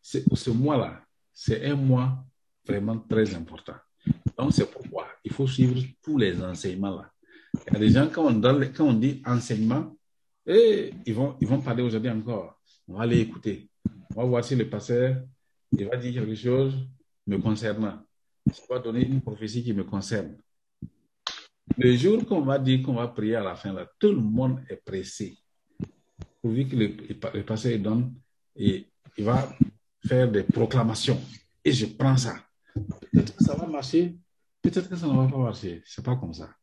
ce mois-là, c'est un mois vraiment très important. Donc, c'est pourquoi il faut suivre tous les enseignements là. Il y a des gens, quand on, dit enseignement, et ils, vont, ils vont parler aujourd'hui encore. On va aller écouter. On va voir si le pasteur il va dire quelque chose me concernant. Il va donner une prophétie qui me concerne. Le jour qu'on va dire qu'on va prier à la fin, là, tout le monde est pressé. Pourvu que le, le pasteur donne et il va faire des proclamations. Et je prends ça. Peut-être que ça va marcher, peut-être que ça ne va pas marcher. C'est pas comme ça.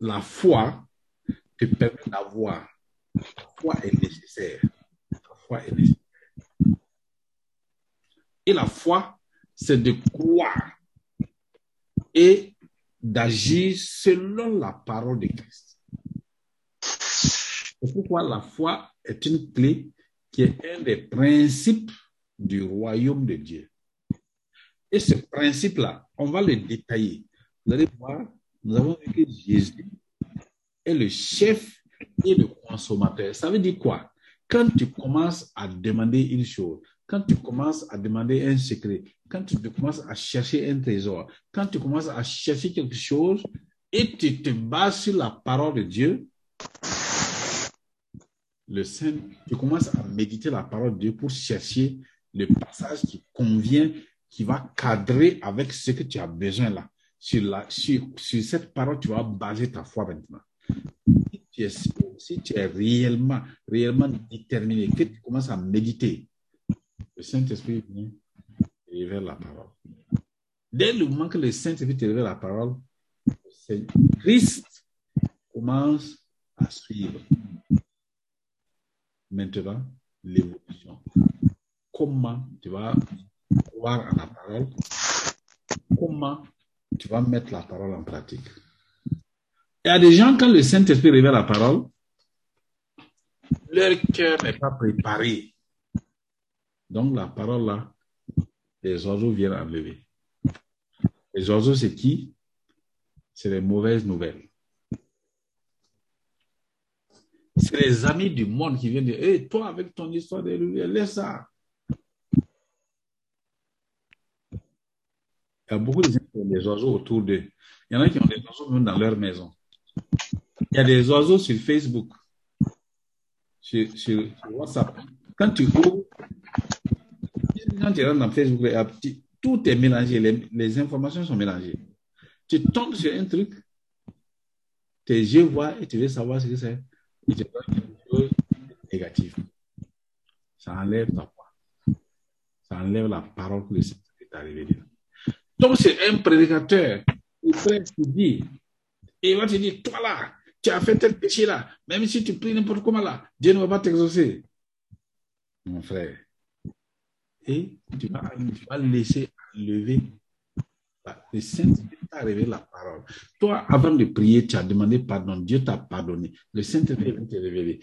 La foi te permet d'avoir. Foi est nécessaire. La foi est nécessaire. Et la foi, c'est de croire et d'agir selon la parole de Christ. C'est pourquoi la foi est une clé qui est un des principes du royaume de Dieu. Et ce principe-là, on va le détailler. Vous allez voir, nous avons vu que Jésus est le chef et le consommateur. Ça veut dire quoi? Quand tu commences à demander une chose, quand tu commences à demander un secret, quand tu commences à chercher un trésor, quand tu commences à chercher quelque chose et tu te bases sur la parole de Dieu, le Saint, tu commences à méditer la parole de Dieu pour chercher le passage qui convient, qui va cadrer avec ce que tu as besoin là. Sur, la, sur, sur cette parole, tu vas baser ta foi maintenant. Si tu es, réellement, réellement déterminé, que tu commences à méditer, le Saint-Esprit vient te révéler la parole. Dès le moment que le Saint-Esprit te révèle la parole, Christ commence à suivre. Maintenant, l'évolution. Comment tu vas croire en la parole? Comment tu vas mettre la parole en pratique? Il y a des gens, quand le Saint-Esprit révèle la parole, leur cœur n'est pas préparé. Donc, la parole là, les oiseaux viennent enlever. Les oiseaux, c'est qui? C'est les mauvaises nouvelles. C'est les amis du monde qui viennent dire, hé, toi, avec ton histoire de lumière, laisse ça. Il y a beaucoup de gens qui ont des oiseaux autour d'eux. Il y en a qui ont des oiseaux même dans leur maison. Il y a des oiseaux sur Facebook, sur, WhatsApp. Quand tu ouvres, quand tu rentres dans Facebook, il tout est mélangé, les, informations sont mélangées. Tu tombes sur un truc, tes yeux voient et tu veux savoir ce que c'est. Et tu vois quelque chose négatif. Ça enlève ta foi. Ça enlève la parole que le Saint-Esprit t'a révélée. Donc, c'est un prédicateur. Il il dit, et il va te dire, toi là, tu as fait tel péché là, même si tu pries n'importe comment là, Dieu ne va pas t'exaucer. Mon frère. Et tu vas, tu vas laisser lever. Le Saint-Esprit t'a révélé la parole. Toi, avant de prier, tu as demandé pardon. Dieu t'a pardonné. Le Saint-Esprit va te révéler.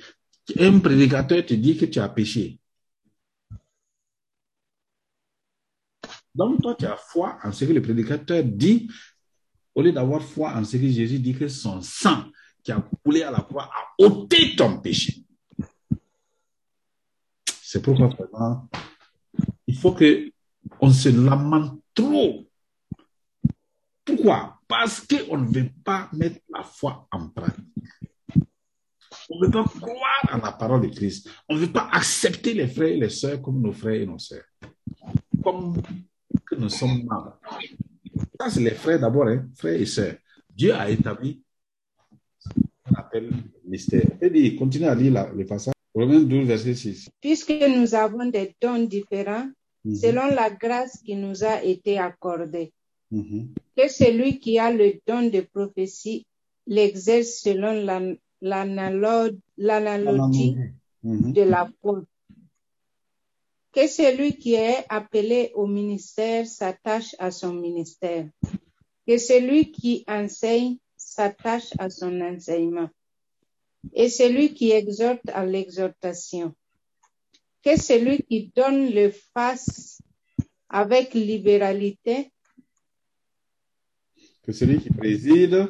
Un prédicateur te dit que tu as péché. Donc, toi, tu as foi en ce que le prédicateur dit, au lieu d'avoir foi en ce que Jésus dit que son sang qui a coulé à la croix a ôté ton péché. C'est pourquoi vraiment, il faut que on se lamente trop. Pourquoi? Parce qu'on ne veut pas mettre la foi en pratique. On ne veut pas croire en la parole de Christ. On ne veut pas accepter les frères et les sœurs comme nos frères et nos sœurs. Comme que nous sommes membres. Ça, c'est les frères d'abord, hein, frères et sœurs. Dieu a établi ce qu'on appelle le mystère. Et dit, continue à lire le passage. Romains 12, verset 6. Puisque nous avons des dons différents Mhm, selon la grâce qui nous a été accordée. mhm, Que celui qui a le don de prophétie l'exerce selon l'an- l'analo- l'analogie mhm. de la foi. Que celui qui est appelé au ministère s'attache à son ministère. Que celui qui enseigne s'attache à son enseignement. Et celui qui exhorte à l'exhortation. Que celui qui donne le fasse avec libéralité Que celui qui préside,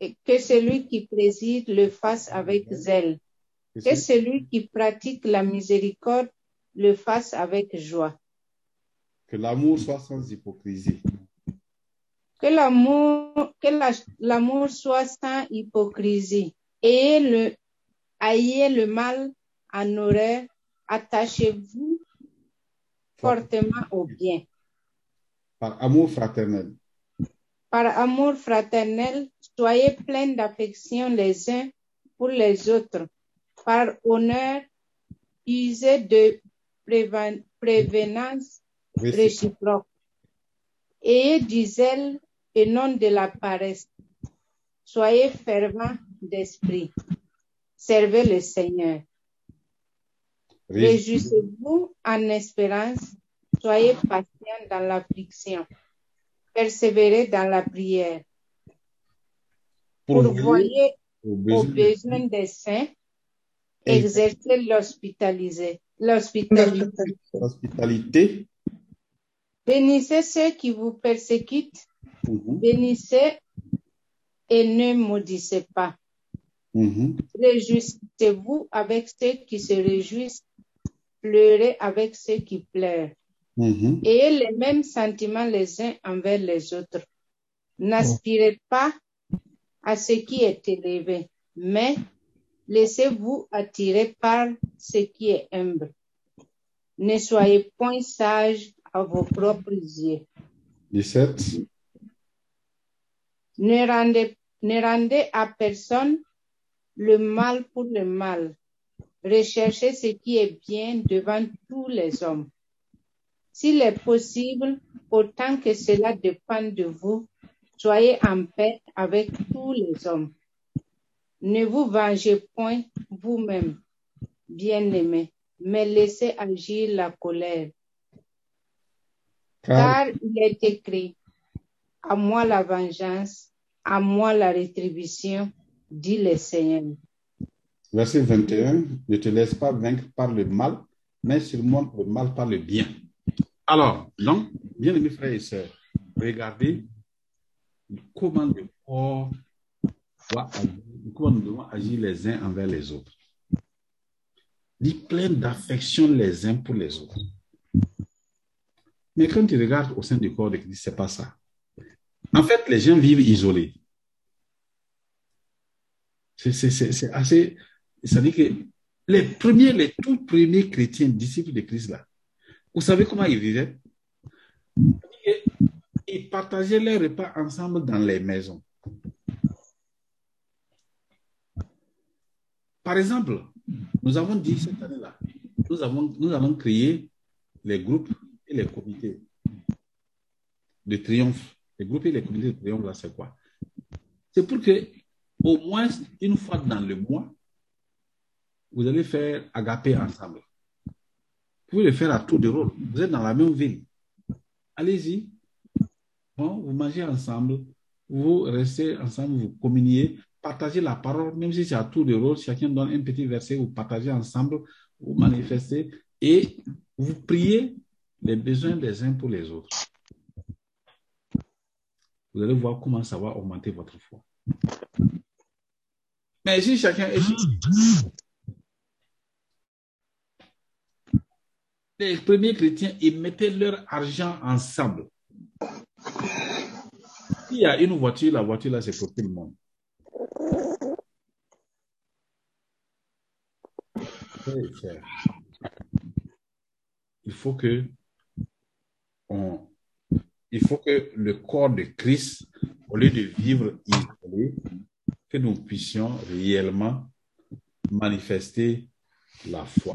et que celui qui préside le fasse avec zèle. que celui qui pratique la miséricorde le fasse avec joie. que l'amour soit sans hypocrisie. Que l'amour, que la- l'amour soit sans hypocrisie. Ayez le, ayez le mal en horreur. Attachez-vous fortement au bien. Par amour fraternel. Par amour fraternel, soyez pleins d'affection les uns pour les autres. Par honneur, usez de prévenance réciproque. Ayez du zèle et non de la paresse. Soyez fervents d'esprit. Servez le Seigneur. Réjouissez-vous en espérance. Soyez patients dans l'affliction. Persévérez dans la prière. Pourvoyez aux besoins des saints. Exercez l'hospitalisé. L'hospitalité. l'hospitalité. Bénissez ceux qui vous persécutent, Mhm, bénissez et ne maudissez pas. mhm. Réjouissez-vous avec ceux qui se réjouissent, pleurez avec ceux qui pleurent. Mhm. Ayez les mêmes sentiments les uns envers les autres. N'aspirez pas à ce qui est élevé, mais laissez-vous attirer par ce qui est humble. Ne soyez point sages à vos propres yeux. 17. Ne rendez, ne rendez à personne le mal pour le mal. Recherchez ce qui est bien devant tous les hommes. S'il est possible, autant que cela dépend de vous, soyez en paix avec tous les hommes. Ne vous vengez point vous-même, bien-aimés, mais laissez agir la colère. Car, Car il est écrit, à moi la vengeance, à moi la rétribution, dit le Seigneur. verset 21, ne te laisse pas vaincre par le mal, mais surmonte le mal par le bien. Alors, donc, bien aimés frères et sœurs, regardez comment le corps doit agir, comment nous devons agir les uns envers les autres. Dit plein d'affection les uns pour les autres. Mais quand tu regardes au sein du corps de Christ, c'est pas ça. En fait, les gens vivent isolés. C'est assez. Dit que les premiers, les tout premiers chrétiens, disciples de Christ, là, vous savez comment ils vivaient? Ils partageaient leurs repas ensemble dans les maisons. Par exemple, nous avons dit cette année-là, nous, avons, nous allons créer les groupes et les comités de triomphe. Les groupes et les comités de triomphe, là, c'est quoi? C'est pour que, au moins une fois dans le mois, vous allez faire agapé ensemble. Vous pouvez le faire à tour de rôle. Vous êtes dans la même ville. Allez-y. Bon, vous mangez ensemble, vous restez ensemble, vous communiez, partagez la parole, même si c'est à tour de rôle, chacun donne un petit verset, vous partagez ensemble, vous manifestez et vous priez les besoins des uns pour les autres. Vous allez voir comment ça va augmenter votre foi. Mais si chacun est les premiers chrétiens, ils mettaient leur argent ensemble. S'il y a une voiture, la voiture là, c'est pour tout le monde. Il faut que on, il faut que le corps de Christ, au lieu de vivre isolé, que nous puissions réellement manifester la foi.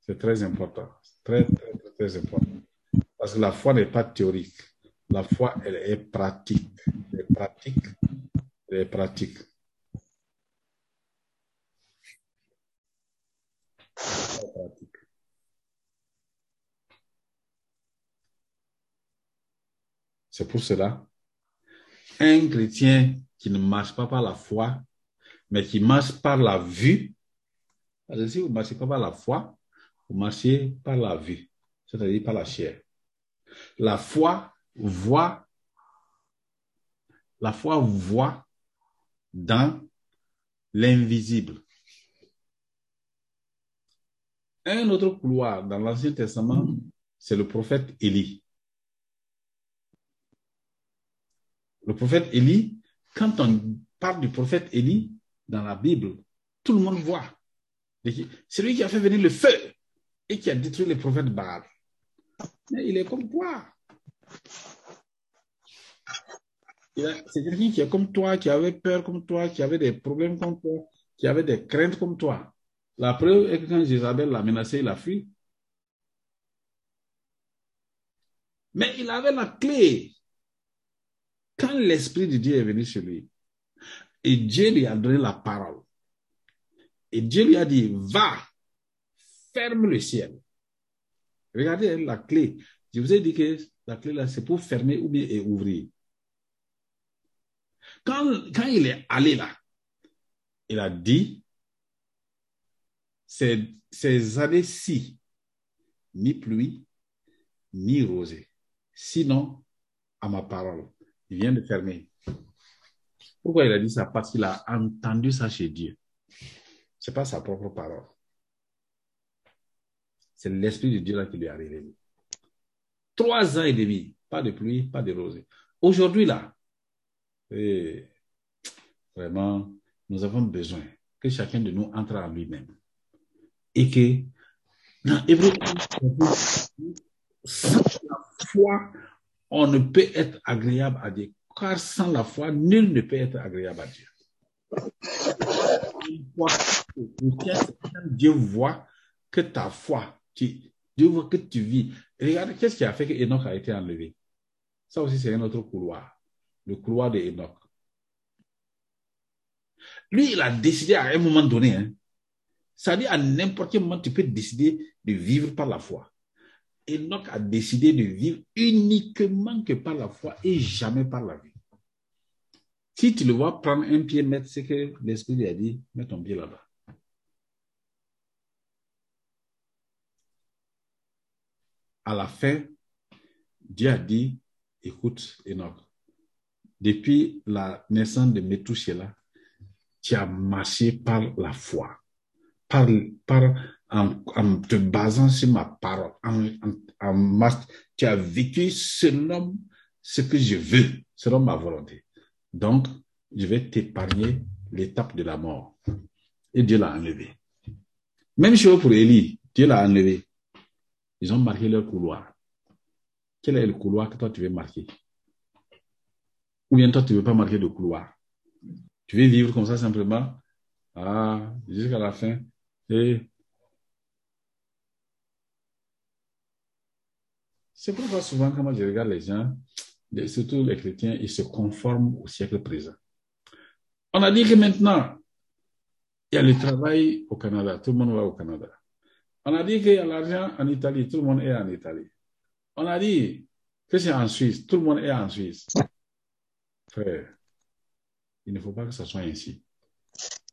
C'est très important. Très, très, très important. Parce que la foi n'est pas théorique. La foi, elle est pratique. Elle est pratique. Elle est pratique. Elle est C'est pour cela, un chrétien qui ne marche pas par la foi, mais qui marche par la vue, parce que si vous ne marchez pas par la foi, vous marchez par la vue, c'est-à-dire par la chair. La foi voit, la foi voit dans l'invisible. Un autre couloir dans l'Ancien Testament, c'est le prophète Élie. Le prophète Élie, quand on parle du prophète Élie dans la Bible, tout le monde voit. C'est lui qui a fait venir le feu et qui a détruit les prophètes Baal. Mais il est comme toi. C'est quelqu'un qui est comme toi, qui avait peur comme toi, qui avait des problèmes comme toi, qui avait des craintes comme toi. La preuve est que quand Jézabel l'a menacé, il a fui. Mais il avait la clé. Quand l'Esprit de Dieu est venu sur lui, et Dieu lui a donné la parole, et Dieu lui a dit, va, ferme le ciel. Regardez la clé. Je vous ai dit que la clé là, c'est pour fermer ou bien ouvrir. Quand, quand il est allé là, il a dit, ces, années-ci, ni pluie, ni rosée. Sinon, à ma parole, il vient de fermer. Pourquoi il a dit ça? Parce qu'il a entendu ça chez Dieu. C'est pas sa propre parole. C'est l'Esprit de Dieu là qui lui a révélé. Trois ans et demi, pas de pluie, pas de rosée. Aujourd'hui là, eh, vraiment, nous avons besoin que chacun de nous entre en lui-même. Et que dans Hébreu, sans la foi, on ne peut être agréable à Dieu. Car sans la foi, nul ne peut être agréable à Dieu. Dieu voit que ta foi, Dieu voit que tu vis. Regarde, qu'est-ce qui a fait que Enoch a été enlevé? Ça aussi, c'est un autre couloir. Le couloir de Enoch. Lui, il a décidé à un moment donné, hein, ça dit à n'importe quel moment, tu peux décider de vivre par la foi. Enoch a décidé de vivre uniquement que par la foi et jamais par la vie. Si tu le vois prendre un pied, mettre, c'est que l'Esprit lui a dit, mets ton pied là-bas. À la fin, Dieu a dit, écoute, Enoch, depuis la naissance de Methuselah, tu as marché par la foi, par, en, te basant sur ma parole, en, en, tu as vécu selon ce que je veux, selon ma volonté. Donc, je vais t'épargner l'étape de la mort. Et Dieu l'a enlevé. Même chose pour Élie, Dieu l'a enlevé. Ils ont marqué leur couloir. Quel est le couloir que toi tu veux marquer? Ou bien toi tu veux pas marquer de couloir? Tu veux vivre comme ça simplement? Ah, jusqu'à la fin. Et c'est pourquoi souvent quand je regarde les gens, surtout les chrétiens, ils se conforment au siècle présent. On a dit que maintenant, il y a le travail au Canada, tout le monde va au Canada. On a dit qu'il y a l'argent en Italie, tout le monde est en Italie. On a dit que c'est en Suisse, tout le monde est en Suisse. Frère, il ne faut pas que ça soit ainsi.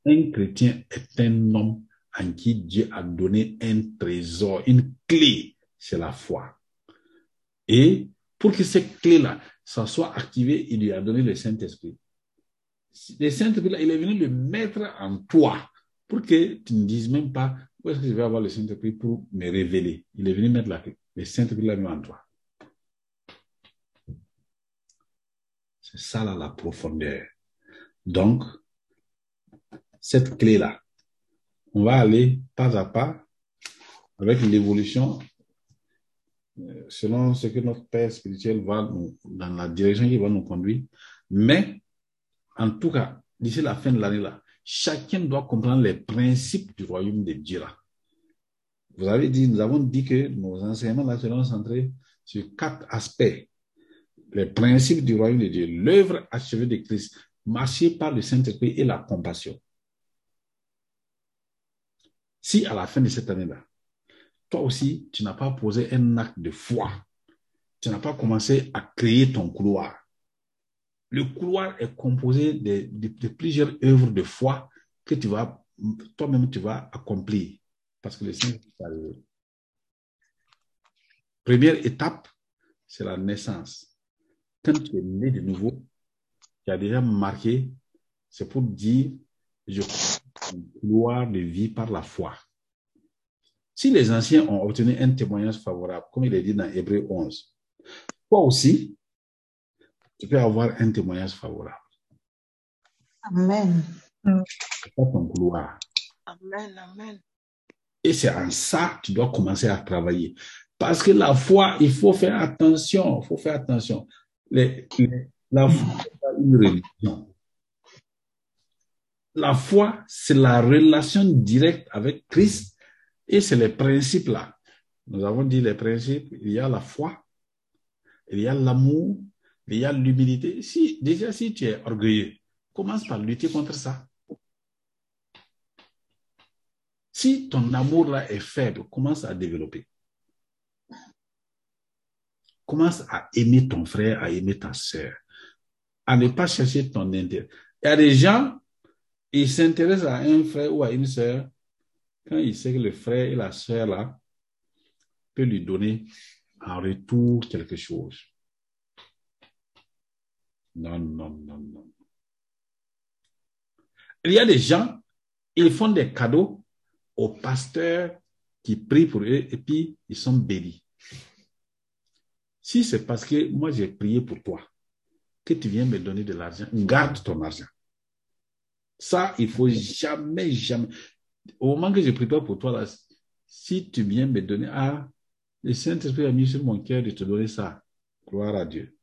Un chrétien est un homme en qui Dieu a donné un trésor, une clé, c'est la foi. Et pour que cette clé-là, ça soit activée, il lui a donné le Saint-Esprit. Le Saint-Esprit, là, il est venu le mettre en toi pour que tu ne dises même pas où est-ce que je vais avoir le Saint-Esprit pour me révéler? Il est venu mettre la, le Saint-Esprit là en toi. C'est ça là la profondeur. Donc, cette clé-là, on va aller pas à pas avec l'évolution euh, selon ce que notre Père spirituel va nous, dans la direction qu'il va nous conduire. Mais, en tout cas, d'ici la fin de l'année là, chacun doit comprendre les principes du royaume de Dieu là. Vous avez dit, nous avons dit que nos enseignements seront centrés sur quatre aspects. Les principes du royaume de Dieu, l'œuvre achevée de Christ, marcher par le Saint-Esprit et la compassion. Si à la fin de cette année-là, toi aussi, tu n'as pas posé un acte de foi, tu n'as pas commencé à créer ton couloir. Le couloir est composé de, plusieurs œuvres de foi que tu vas, toi-même, tu vas accomplir. Parce que le Seigneur. Première étape, c'est la naissance. Quand tu es né de nouveau, tu as déjà marqué, c'est pour dire, je crois couloir de vie par la foi. Si les anciens ont obtenu un témoignage favorable, comme il est dit dans Hébreu 11, toi aussi, tu peux avoir un témoignage favorable. Amen. C'est pas ton couloir. Amen, amen. Et c'est en ça que tu dois commencer à travailler. Parce que la foi, il faut faire attention, il faut faire attention. Les- les- la foi, n'est pas une religion. La foi, c'est la relation directe avec Christ et c'est les principes là. Nous avons dit les principes, il y a la foi, il y a l'amour, il y a l'humilité. Si, déjà, si tu es orgueilleux, commence par lutter contre ça. Si ton amour là est faible, commence à développer. Commence à aimer ton frère, à aimer ta sœur, à ne pas chercher ton intérêt. Il y a des gens, ils s'intéressent à un frère ou à une sœur quand il sait que le frère et la sœur là peut lui donner en retour quelque chose. Non, non, non, non. Il y a des gens, ils font des cadeaux aux pasteurs qui prient pour eux et puis ils sont bénis. Si c'est parce que moi j'ai prié pour toi, que tu viens me donner de l'argent, garde ton argent. Ça, il faut jamais, jamais. Au moment que je pas pour toi, là, si tu viens me donner, ah, le Saint-Esprit a mis sur mon cœur de te donner ça. Gloire à Dieu.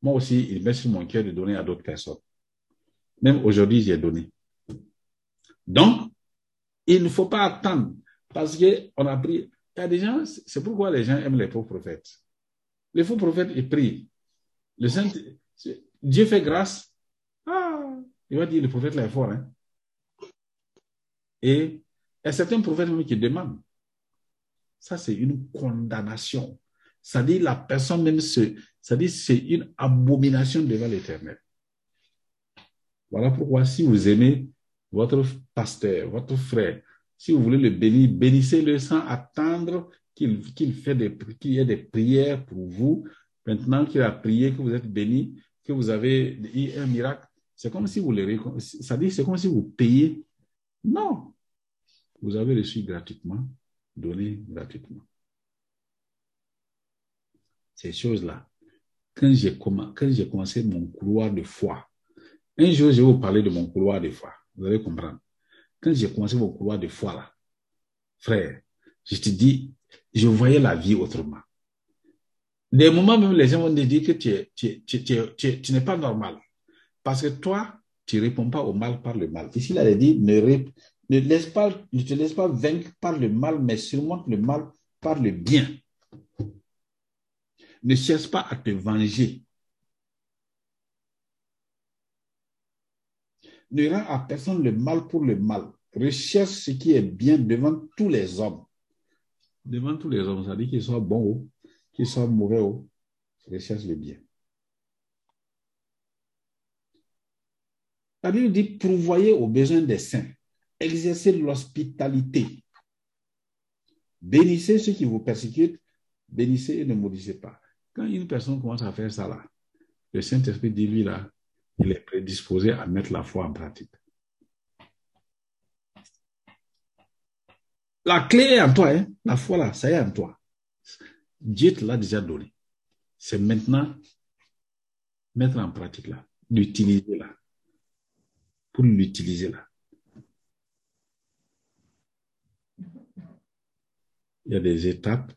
Moi aussi, il met sur mon cœur de donner à d'autres personnes. Même aujourd'hui, j'ai donné. Donc, il ne faut pas attendre parce qu'on a pris. Il y a des gens, c'est pourquoi les gens aiment les faux prophètes. Les faux prophètes, ils prient. Le Saint, Dieu fait grâce. Il va dire le prophète là est fort. Hein? Et certains prophètes même qui demandent. Ça, c'est une condamnation. Ça dit la personne même se, ça dit c'est une abomination devant l'éternel. Voilà pourquoi si vous aimez votre pasteur, votre frère, si vous voulez le bénir, bénissez-le sans attendre qu'il qu'il fait des, qu'il y ait des prières pour vous. Maintenant qu'il a prié, que vous êtes béni, que vous avez eu un miracle, c'est comme si vous le ça dit c'est comme si vous payez. Non. Vous avez reçu gratuitement, donné gratuitement. Ces choses-là, quand j'ai commencé mon couloir de foi, un jour, je vais vous parler de mon couloir de foi. Vous allez comprendre. Quand j'ai commencé mon couloir de foi là, frère, je te dis, je voyais la vie autrement. Des moments même, les gens vont te dire que tu n'es pas normal. Parce que toi, tu ne réponds pas au mal par le mal. Ici, il a dit, ne, laisse pas, ne te laisse pas vaincre par le mal, mais surmonte le mal par le bien. Ne cherche pas à te venger. Ne rends à personne le mal pour le mal. Recherche ce qui est bien devant tous les hommes. Devant tous les hommes, ça dit qu'ils soient bons ou qu'ils soient mauvais ou recherche le bien. La Bible dit pourvoyer aux besoins des saints, exercer l'hospitalité. Bénissez ceux qui vous persécutent, bénissez et ne maudissez pas. Quand une personne commence à faire ça là, le Saint-Esprit dit lui là, il est prédisposé à mettre la foi en pratique. La clé est en toi, hein? la foi là, ça est en toi. Dieu te l'a déjà donné. C'est maintenant mettre en pratique là, l'utiliser là, pour l'utiliser là. Il y a des étapes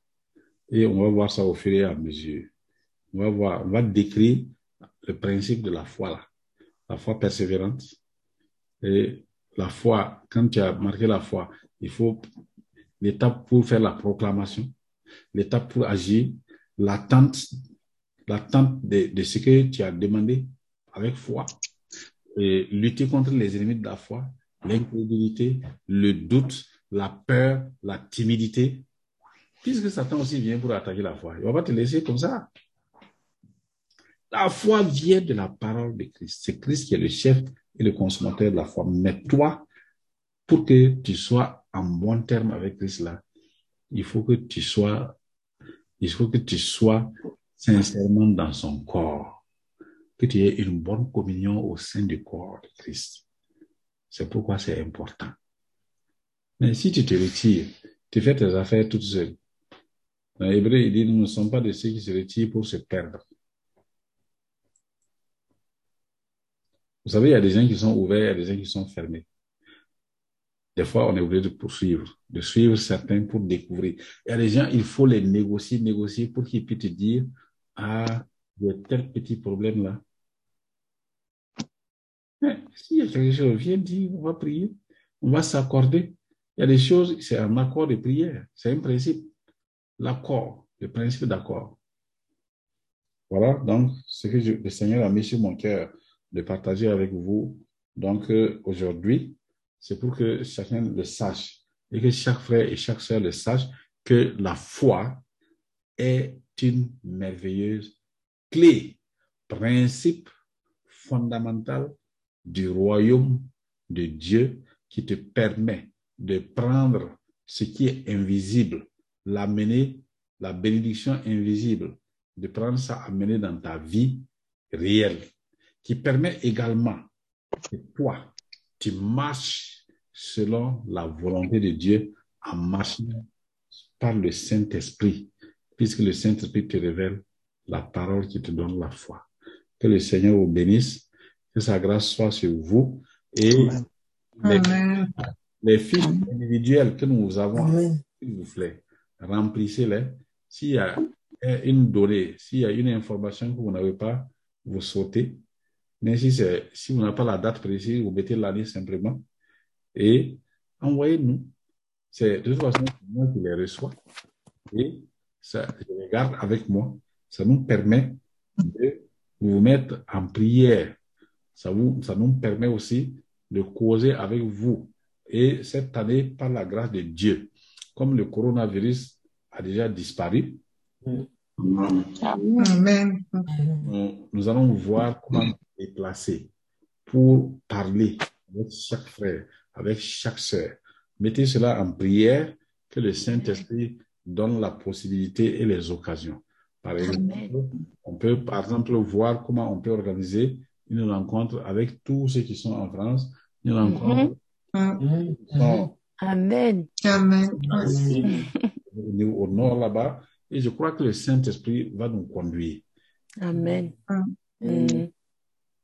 et on va voir ça au fur et à mesure. On va voir, on va décrire le principe de la foi là la foi persévérante. Et la foi, quand tu as marqué la foi, il faut l'étape pour faire la proclamation, l'étape pour agir, l'attente, l'attente de, de ce que tu as demandé avec foi, et lutter contre les ennemis de la foi, l'incrédulité, le doute, la peur, la timidité, puisque Satan aussi vient pour attaquer la foi. Il va pas te laisser comme ça. La foi vient de la parole de Christ. C'est Christ qui est le chef et le consommateur de la foi. Mais toi, pour que tu sois en bon terme avec Christ là, il faut que tu sois, il faut que tu sois sincèrement dans son corps, que tu aies une bonne communion au sein du corps de Christ. C'est pourquoi c'est important. Mais si tu te retires, tu fais tes affaires toute seule. Dans l'hébreu, il dit, nous ne sommes pas de ceux qui se retirent pour se perdre. Vous savez, il y a des gens qui sont ouverts, il y a des gens qui sont fermés. Des fois, on est obligé de poursuivre, de suivre certains pour découvrir. Il y a des gens, il faut les négocier, négocier pour qu'ils puissent te dire, ah, il y a tel petit problème là. S'il y a quelque chose, viens dire, on va prier, on va s'accorder. Il y a des choses, c'est un accord de prière, c'est un principe. L'accord, le principe d'accord. Voilà, donc, ce que le Seigneur a mis sur mon cœur de partager avec vous. Donc, euh, aujourd'hui, c'est pour que chacun le sache et que chaque frère et chaque sœur le sache que la foi est une merveilleuse clé, principe fondamental du royaume de Dieu qui te permet de prendre ce qui est invisible, l'amener, la bénédiction invisible, de prendre ça, amener dans ta vie réelle, qui permet également que toi, tu marches selon la volonté de Dieu en marchant par le Saint-Esprit, puisque le Saint-Esprit te révèle la parole qui te donne la foi. Que le Seigneur vous bénisse, que sa grâce soit sur vous et les, Amen. les fiches individuelles que nous avons, s'il vous plaît, remplissez-les. S'il y a une donnée, s'il y a une information que vous n'avez pas, vous sautez. Mais si, c'est- si vous n'avez pas la date précise, vous mettez l'année simplement et envoyez-nous. C'est de toute façon c'est moi qui les reçois et ça, je les garde avec moi. Ça nous permet de vous mettre en prière. Ça, vous, ça nous permet aussi de causer avec vous. Et cette année, par la grâce de Dieu, comme le coronavirus a déjà disparu, Amen. nous, nous allons voir comment nous déplacer pour parler avec chaque frère, avec chaque sœur. Mettez cela en prière, que le Saint-Esprit donne la possibilité et les occasions. Par exemple, on peut, par exemple, voir comment on peut organiser une rencontre avec tous ceux qui sont en France, une rencontre Amen. qui sont Amen. Amen. au nord là-bas. Et je crois que le Saint-Esprit va nous conduire. Amen. Amen.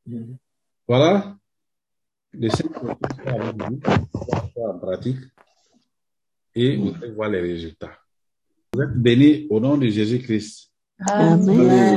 Mm. Voilà. Le Saint-Esprit sera avec vous, va faire en pratique et vous allez voir les résultats. Vous êtes bénis au nom de Jésus-Christ. Amen.